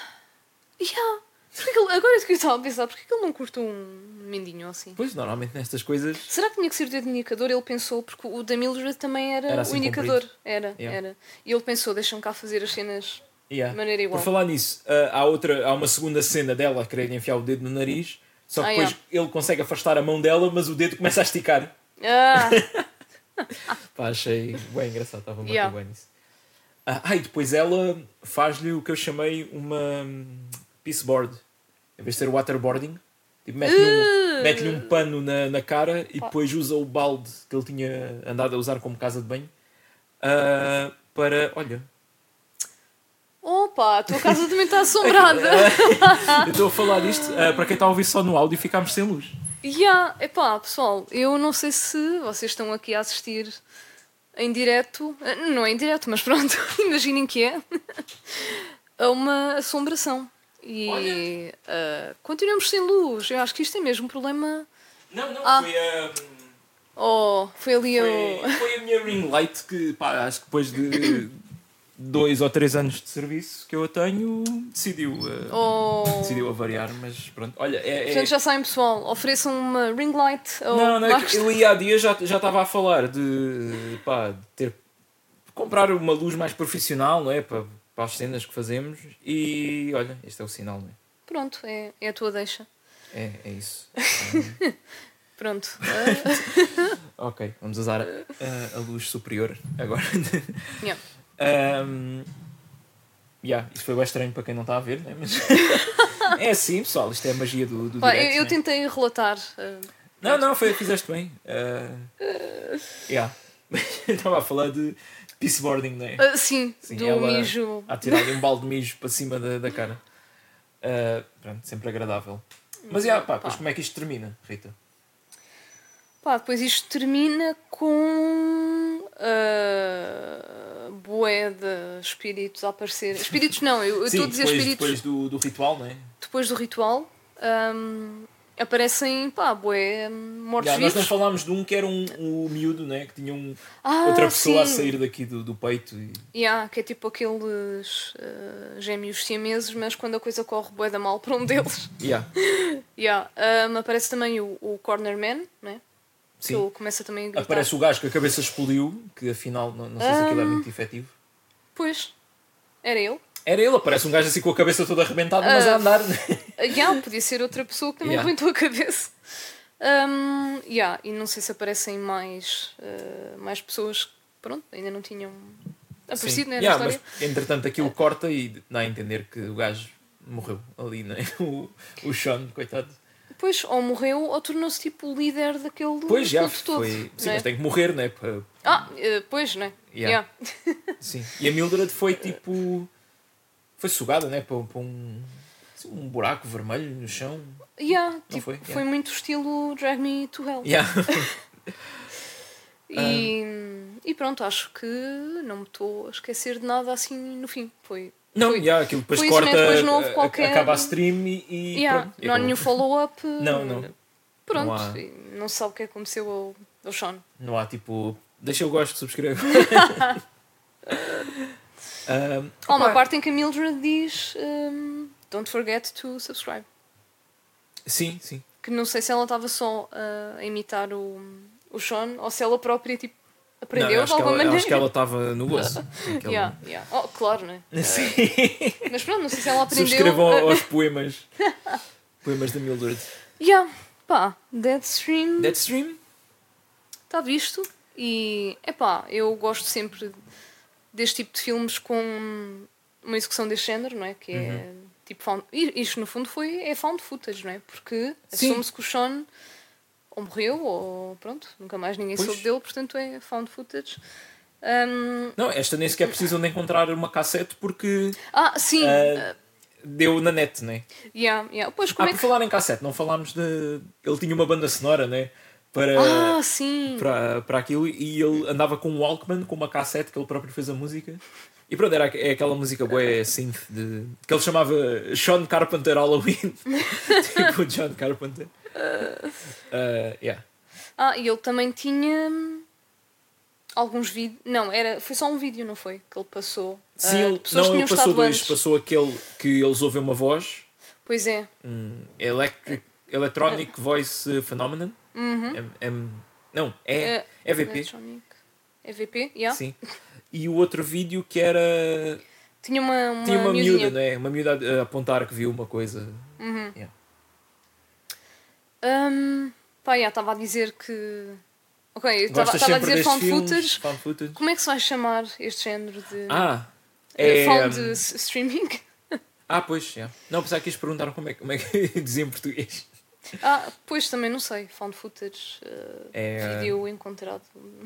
Yeah. Ele- agora é que eu estava a pensar, porquê que ele não cortou um mendinho assim? Pois, normalmente nestas coisas. Será que tinha que ser o dedo indicador? Ele pensou, porque o da Mildred também era, Era o assim indicador. comprido. Era, Yeah. era. E ele pensou, deixa-me cá fazer as cenas Yeah. de maneira igual. Por falar nisso, ah, há, outra, há uma segunda cena dela a querer enfiar o dedo no nariz, só que Ah, depois yeah. ele consegue afastar a mão dela, mas o dedo começa a esticar. Ah, Pá, achei bem engraçado, estava muito Yeah. bem nisso. Ah, e depois ela faz-lhe o que eu chamei uma hum, peaceboard. Em vez de ser waterboarding, tipo, mete-lhe um, Uh! mete-lhe um pano na, na cara e Pá. depois usa o balde que ele tinha andado a usar como casa de banho ah, para. Olha, opa, a tua casa também está assombrada. eu estou a falar disto ah, para quem está a ouvir só no áudio e ficámos sem luz. Yeah, epá, pessoal, eu não sei se vocês estão aqui a assistir em direto, eh, não é em direto, mas pronto, imaginem que é, a uma assombração. E eh, continuamos sem luz. Eu acho que isto é mesmo um problema. Não, não, Ah. foi a. Oh, foi ali Foi, o. foi a minha ring light que, pá, acho que depois de dois ou três anos de serviço que eu a tenho, decidiu, uh, Oh. decidiu avariar, mas pronto. Olha, é. é- Portanto, já sabem, pessoal, ofereçam uma ring light ao Não, não, é Marcos. que eu ia há dias já já estava a falar de, pá, de ter comprar uma luz mais profissional, não é? Para, para as cenas que fazemos e olha, este é o sinal, não é? Pronto, é, é a tua deixa. É, é isso. Pronto. ok, vamos usar a, a luz superior agora. Yeah. Um, yeah, isto foi bem estranho para quem não está a ver, né? mas é assim, pessoal. Isto é a magia do, do Pá, eu, direct, eu né? tentei relatar. eh, Não, não, foi, fizeste bem. Uh, yeah. Estava a falar de peaceboarding, não é? ah, sim, Sim, do ela- mijo. A tirar um balde de mijo para cima da, da cara. Uh, pronto, sempre agradável. Mas yeah, pá, depois como é que isto termina, Rita? Pá, depois isto termina com uh, bué de espíritos a aparecer. Espíritos não, eu estou a dizer depois, espíritos depois do, do ritual, não é? depois do ritual. um, aparecem, pá, bué Yeah, nós não falámos de um que era um, um miúdo, né? que tinha um, Ah, outra pessoa a sim. sair daqui do, do peito. E... Yeah, que é tipo aqueles uh, gêmeos siameses, mas quando a coisa corre bué da mal para um deles. Yeah, Yeah. Um, aparece também o, o Corner Man, né? que sim. ele começa também a. Aparece o gajo que a cabeça explodiu, que afinal não, não sei se aquilo é Ah. muito efetivo. Pois, era ele. Era ele, aparece um gajo assim com a cabeça toda arrebentada, mas a Ah. andar. yeah, podia ser outra pessoa que também Yeah. arrebentou a cabeça. Um, yeah, e não sei se aparecem mais, uh, mais pessoas que pronto, ainda não tinham aparecido Sim. né, na Yeah, história. mas entretanto aquilo corta e dá a entender que o gajo morreu ali, né? o, o Sean, coitado. Depois, ou morreu ou tornou-se tipo o líder daquele Pois já todo. foi. Sim, né? mas tem que morrer, né? Pa- Ah, uh, pois, né? Yeah. Sim. E a Mildred foi tipo. Foi sugada, né? Para, para um. assim, um buraco vermelho no chão. Yeah, tipo, foi? foi, Yeah. muito estilo Drag Me to Hell. Yeah. E, e pronto, acho que não me estou a esquecer de nada assim no fim. Foi. Não, foi- yeah, aquilo depois isso, né? corta, Depois não a- qualquer- acaba a stream e, Yeah, pronto. não há nenhum follow-up. Não, não. Pronto, Não há. não se sabe o que aconteceu ao, ao Sean. Não há tipo, deixa eu gosto, subscreve. Um, Há uma parte em que a Mildred diz um, Don't forget to subscribe. Sim, sim. Que não sei se ela estava só a imitar o, o Sean ou se ela própria tipo, aprendeu Não, de alguma ela, maneira. acho que ela estava no osso. Aquela- Yeah, yeah. Oh, claro, né? Sim. Mas pronto, não sei se ela aprendeu. Subscrevam uh, aos poemas. poemas da Mildred. Yeah, pá, Deadstream Deadstream? está visto e é pá, eu gosto sempre deste tipo de filmes com uma execução deste género, não é? Que é Uhum. tipo found, isto no fundo foi é found footage, não é? Porque assume-se que o Sean ou morreu ou pronto, nunca mais ninguém Pois. soube dele, portanto é found footage. Um, Não, esta nem sequer precisam de encontrar uma cassete porque ah, sim, ah, deu na net, né? yeah, yeah. Pois Ah, como é por que. falar em cassete, não falámos de. Ele tinha uma banda sonora, né? Para, Ah, sim! para, para aquilo e ele andava com um Walkman, com uma cassete que ele próprio fez a música. E pronto, era é aquela música boa synth de, que ele chamava Sean Carpenter Halloween. tipo John Carpenter. Uh, yeah. Ah, e ele também tinha hum, alguns vídeos. Não, era, foi só um vídeo, não foi? Que ele passou. Sim, Ah, ele, pessoas não, ele passou dois. antes. Passou aquele que eles ouvem uma voz Pois é. Um electric, Electronic Voice Phenomenon. É- é- não, é, É- EVP. Electronic. EVP, yeah. Sim. E o outro vídeo que era. Tinha uma, uma, Tinha uma miudinha. miúda, não é? Uma miúda a apontar que viu uma coisa. Uhum. Yeah. Hum, pá, já estava a dizer que. Ok, estava a dizer found footage. Found footage? Como é que se vai chamar este género de. Ah! É, found s- streaming? ah, pois, yeah. Não, pensava que eles perguntaram como é, como é que dizia em português. Ah, pois também não sei. Found footage, eh, É, vídeo encontrado.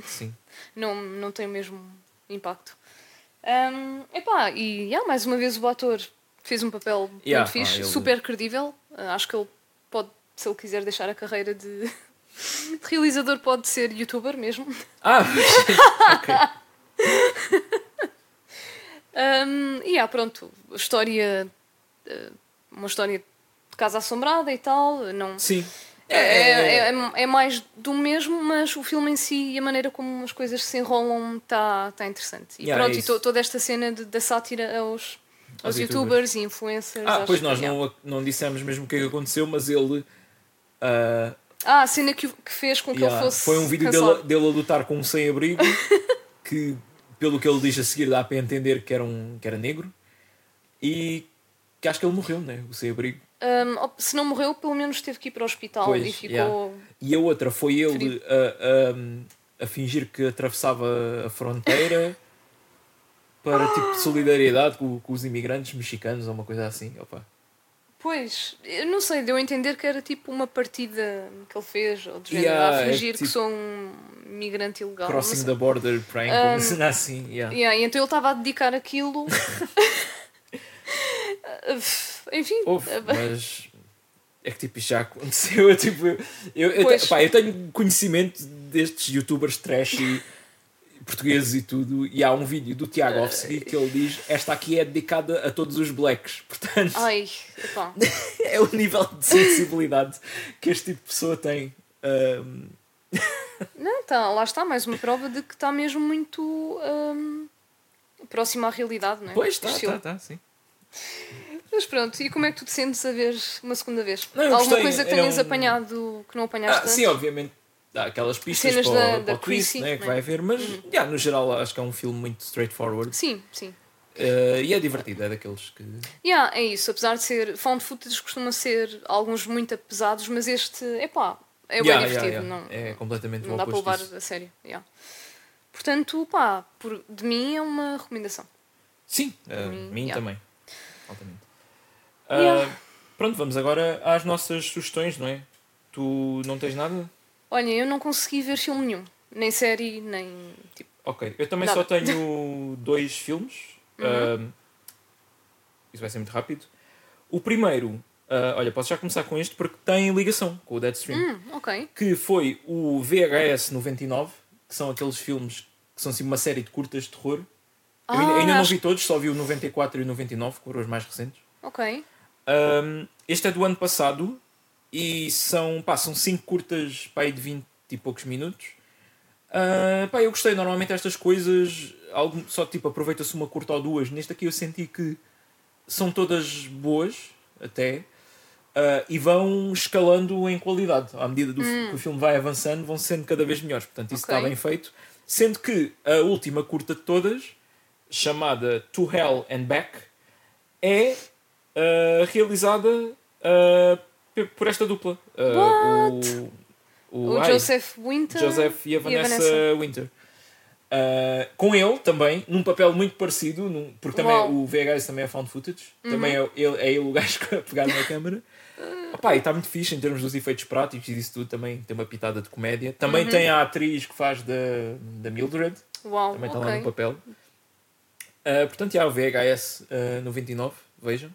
sim. Não, não tem o mesmo impacto. Um, epá, e yeah, mais uma vez o ator fez um papel Yeah, muito fixe, ah, ele- super credível. Uh, acho que ele pode, se ele quiser deixar a carreira de, de realizador, pode ser youtuber mesmo. Ah, ok. Um, e yeah, pronto, a história, uh, uma história casa assombrada e tal. Não, Sim. é, é, é- é mais do mesmo, mas o filme em si e a maneira como as coisas se enrolam está tá interessante. E Yeah, pronto, é e to- toda esta cena de- da sátira aos, aos Aos youtubers e influencers. Ah, pois nós não, não dissemos mesmo o que é que aconteceu, mas ele. ah, Ah, a cena que, que fez com que yeah, ele fosse. foi um vídeo dele, dele a lutar com um sem-abrigo que, pelo que ele diz a seguir, dá para entender que era, um, que era negro e que acho que ele morreu, né? O sem-abrigo. Um, se não morreu, pelo menos teve que ir para o hospital Pois, e ficou. yeah. E a outra foi ele a, a, a fingir que atravessava a fronteira para tipo de solidariedade com, com os imigrantes mexicanos ou uma coisa assim. Opa. Pois, eu não sei, deu a entender que era tipo uma partida que ele fez, ou de Yeah, a é fingir que tipo- sou um migrante ilegal. Crossing the border prank, Um, cena assim. Yeah. Yeah, e então ele estava a dedicar aquilo. Enfim, Houve, eh, mas é que tipo, já aconteceu. Eu, tipo, eu, eu, pá, eu tenho conhecimento destes youtubers trash e portugueses e tudo. E há um vídeo do Tiago Offsky que ele diz: Esta aqui é dedicada a todos os blacks. Portanto, ai, é o nível de sensibilidade que este tipo de pessoa tem. Um, Não, tá, lá está, mais uma prova de que está mesmo muito hum, próximo à realidade, não é? pois, tá, Este tá, tá, sim. Mas pronto, e como é que tu te sentes a ver uma segunda vez? Não, Alguma gostei, coisa que tenhas um- apanhado que não apanhaste Ah, antes? sim, obviamente. Há aquelas pistas Cenas para, o- da- para da o twist né, que né? vai haver, mas yeah, no geral acho que é um filme muito straightforward. Sim, sim. Uh, e é divertido, é daqueles que. Yeah, é isso, apesar de ser. Found footage costuma ser alguns muito pesados, mas este, epá, é bem Yeah, divertido. yeah, yeah. Não, É completamente não dá para levar disso. a sério. yeah. Portanto, pá, por, de mim é uma recomendação. Sim, uh, mim, mim também. Altamente. Uh, Yeah. Pronto, vamos agora às nossas sugestões, não é? Tu não tens nada? Olha, eu não consegui ver filme nenhum, nem série, nem. Tipo, Ok, eu também Nada. só tenho dois filmes. Uhum. Uh, isso vai ser muito rápido. O primeiro, uh, olha, posso já começar com este porque tem ligação com o Deadstream. hum, ok. que foi o VHS 99, que são aqueles filmes que são assim uma série de curtas de terror. Eu ainda, Ah, ainda não vi todos, só vi o 94 e o 99, que foram os mais recentes. Ok. Um, este é do ano passado e são, pá, são cinco curtas pá, de 20 e poucos minutos. Uh, pá, eu gostei normalmente estas coisas, algo, só tipo aproveita-se uma curta ou duas. Neste aqui eu senti que são todas boas, até, uh, e vão escalando em qualidade. À medida do, que o filme vai avançando, vão sendo cada vez melhores. Portanto, isso Ok. está bem feito. Sendo que a última curta de todas, chamada To Hell and Back, é uh, realizada uh, por esta dupla. Uh, o, O ai, Joseph Winter Joseph e a Vanessa, Winter. Uh, com ele também, num papel muito parecido, num- porque também Uau. o VHS também é found footage, Uhum. também é ele, é ele o gajo a pegar na câmera. Opa, e está muito fixe em termos dos efeitos práticos e disso tudo também tem uma pitada de comédia. Também Uhum. tem a atriz que faz da, da Mildred, Uau, também está ok. lá no papel. Uh, portanto, já o VHS uh, 99, vejam.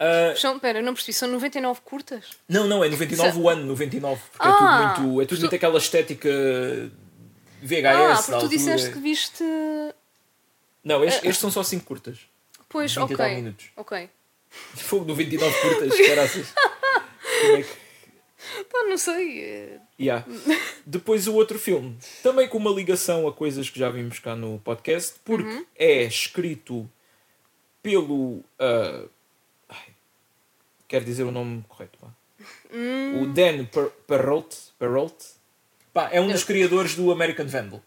Uh, São, pera, não percebi, são 99 curtas? não, não, é 99 o ano 99, porque Ah, é tudo muito, é tudo muito tu- aquela estética VHS. ah, porque tu altura. disseste que viste. Não, estes, estes são só 5 curtas. Pois, 20 tal ok. minutos. Ok. Fogo 99 curtas, caraças. Como é que. Pá, não sei. eh, Yeah. Depois o outro filme, também com uma ligação a coisas que já vimos cá no podcast, porque Uhum. é escrito pelo. ah, ai, quero dizer o nome correto. Pá. Hum. O Dan Per- Perrault, Perrault pá, é um dos criadores do American Vandal.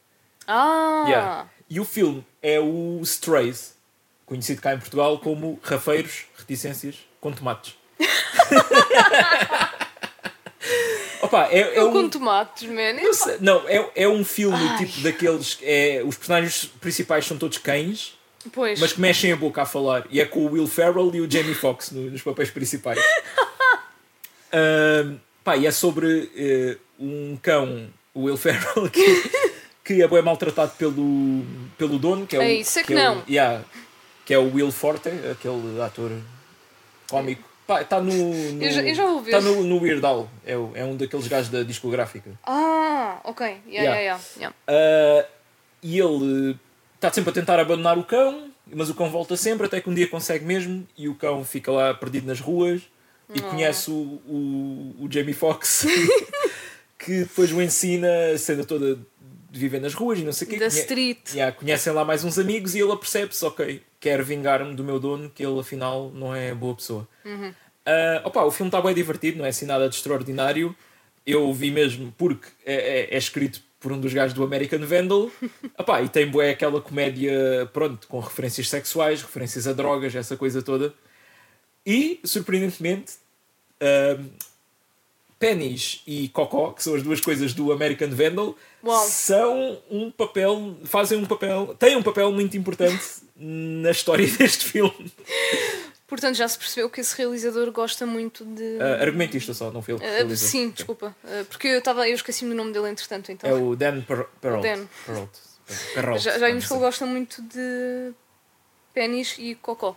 Ah! Yeah. E o filme é o Strays, conhecido cá em Portugal como Rafeiros, Reticências com Tomates. Opa, é, é Eu um, com tomates, man. não, é, é um filme tipo daqueles. É, os personagens principais são todos cães, Pois. mas que mexem a boca a falar. E é com o Will Ferrell e o Jamie Foxx no- nos papéis principais. Ahm, pá, e é sobre eh, um cão, o Will Ferrell, que, que é bem maltratado pelo, pelo dono, que é o. Ei, isso é que é o- yeah, que é o Will Forte, aquele ator cómico. Pá, está no, no. Eu já- eu já ouvi. Está no, no Weird Al. É, é um daqueles gajos da discográfica. Ah, ok. Yeah, Yeah. yeah, yeah, yeah. Uh, e ele está sempre a tentar abandonar o cão, mas o cão volta sempre, até que um dia consegue mesmo, e o cão fica lá perdido nas ruas e Oh. conhece o, o, o Jamie Foxx, que depois o ensina a cena toda de viver nas ruas e não sei o quê. Da street. Yeah, conhecem lá mais uns amigos e ele apercebe-se, ok, quero vingar-me do meu dono, que ele afinal não é boa pessoa. Uhum. Ah, opa, o filme está bem divertido, não é assim nada de extraordinário. Eu vi mesmo porque é, é- é escrito por um dos gajos do American Vandal. Opa, e tem bué aquela comédia, pronto, com referências sexuais, referências a drogas, essa coisa toda. E, surpreendentemente, ahm, Pennies e Cocó, que são as duas coisas do American Vandal, Uau. são um papel, fazem um papel, têm um papel muito importante na história deste filme. Portanto, já se percebeu que esse realizador gosta muito de. Ah, argumentista só, não foi ele que Ah, realizou. sim, desculpa. Ah, porque eu, tava, eu esqueci-me do nome dele entretanto. Então. É o Dan Per- Perrault. Dan. Perrault. Perrault. já, já vimos que ele gosta muito de pênis e cocó.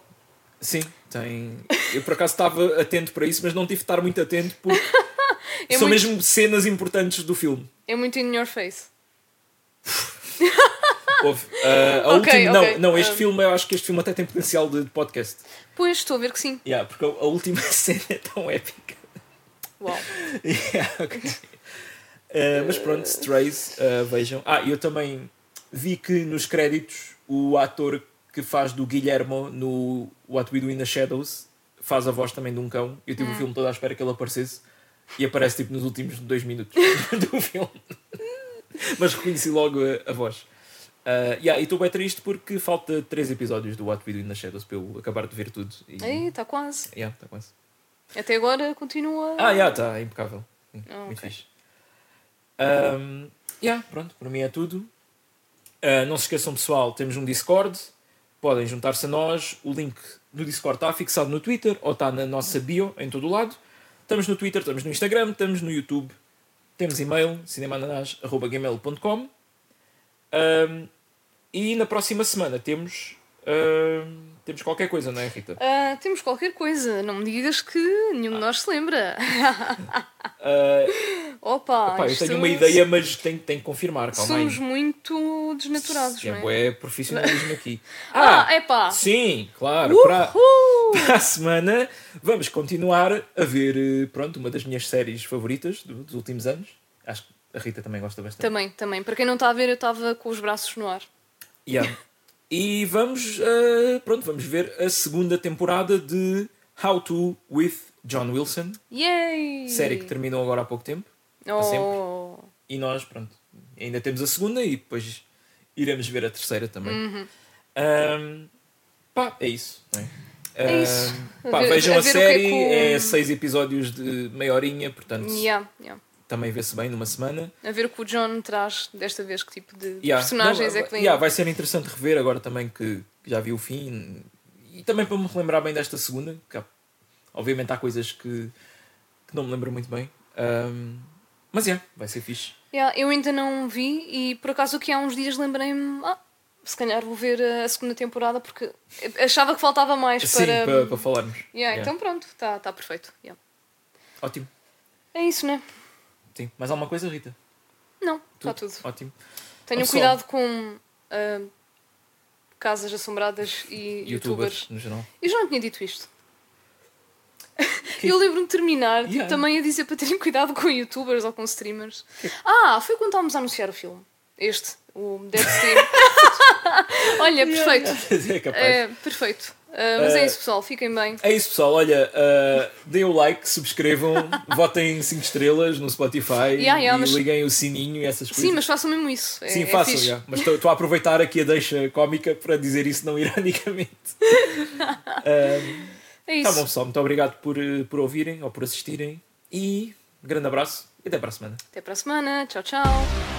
Sim, tem. Eu por acaso estava atento para isso, mas não tive de estar muito atento porque É são muito- mesmo cenas importantes do filme. É muito in your face. Houve, ah, a Ok, última, ok. Não, não, este filme eu acho que este filme até tem potencial de, de podcast. Pois, estou a ver que sim. Yeah, porque a, a última cena é tão épica. Uau. Yeah, ok. Uh, mas pronto, Strays, uh, vejam. Ah, eu também vi que nos créditos o ator que faz do Guilhermo no What We Do in the Shadows faz a voz também de um cão. Eu tive o filme todo à espera que ele aparecesse e aparece tipo nos últimos dois minutos do filme. mas reconheci logo a, a voz. Uh, yeah, e estou bem triste porque falta três episódios do What We Do in the Shadows para eu acabar de ver tudo. E, Ei, está quase. yeah, tá quase. Até agora continua. Ah, já, está impecável. Sim, Ah, muito ok. fixe. Um, yeah, pronto, para mim é tudo. Uh, não se esqueçam, pessoal, temos um Discord. Podem juntar-se a nós. O link do Discord está fixado no Twitter ou está na nossa bio, em todo o lado. Estamos no Twitter, estamos no Instagram, estamos no YouTube. Temos e-mail, cinemananás.gmail.com um, E na próxima semana temos, um, temos qualquer coisa, não é, Rita? Ah, temos qualquer coisa. Não me digas que nenhum de nós se lembra. Uh, Opa, pá, eu tenho uma ideia, mas tenho, tenho que confirmar. Calma aí. Somos muito desnaturados, É, não é? bué profissionalismo aqui. Ah, é pá! Sim, claro. Para, para a semana vamos continuar a ver, eh, pronto, uma das minhas séries favoritas do- dos últimos anos. Acho que a Rita também gosta bastante. Também, também. Para quem não está a ver, eu estava com os braços no ar. Yeah. E vamos, eh, pronto, vamos ver a segunda temporada de How to with John Wilson, Yay! série que terminou agora há pouco tempo. para sempre. Oh. E nós, pronto, ainda temos a segunda e depois iremos ver a terceira também. Uhum. Ahm, pá, é isso. É? É isso. Pá, vejam a a, que é série, que o- é seis episódios de meia horinha, portanto Yeah, yeah. Também vê-se bem numa semana. A ver o que o John traz desta vez, que tipo de Yeah. personagens Não, é que vem. yeah, vai ser interessante rever agora também que que já vi o fim e também para me relembrar bem desta segunda, que há- obviamente há coisas que, que não me lembro muito bem. Ahm, mas é, vai ser fixe. Yeah, eu ainda não vi e por acaso aqui há uns dias lembrei-me, ah, se calhar vou ver a segunda temporada porque achava que faltava mais Sim, para. para, para falarmos. Yeah, Yeah. Então pronto, está tá perfeito. Yeah. Ótimo. É isso, né? Sim. Mais alguma coisa, Rita? Não, está tudo. Ótimo. Tenham Só- cuidado com ah, casas assombradas e youtubers. Youtubers, no geral. Eu já não tinha dito isto. Que- Eu lembro-me de terminar tipo, Yeah. também a dizer para terem cuidado com youtubers ou com streamers. Ah, foi quando estávamos a anunciar o filme. Este, o Dead Stream. Olha, perfeito. é. É, perfeito. Uh, mas é isso, pessoal. Fiquem bem. É isso, pessoal. Olha, uh, deem o like, subscrevam, votem 5 estrelas no Spotify Yeah, yeah, e mas- liguem o sininho e essas coisas. Sim, mas façam mesmo isso. É, Sim, é façam. Mas estou a aproveitar aqui a deixa cómica para dizer isso não ironicamente. É Tá isso. bom, pessoal. Muito obrigado por, por ouvirem ou por assistirem. E grande abraço e até para a semana. Até para a semana. Tchau, tchau.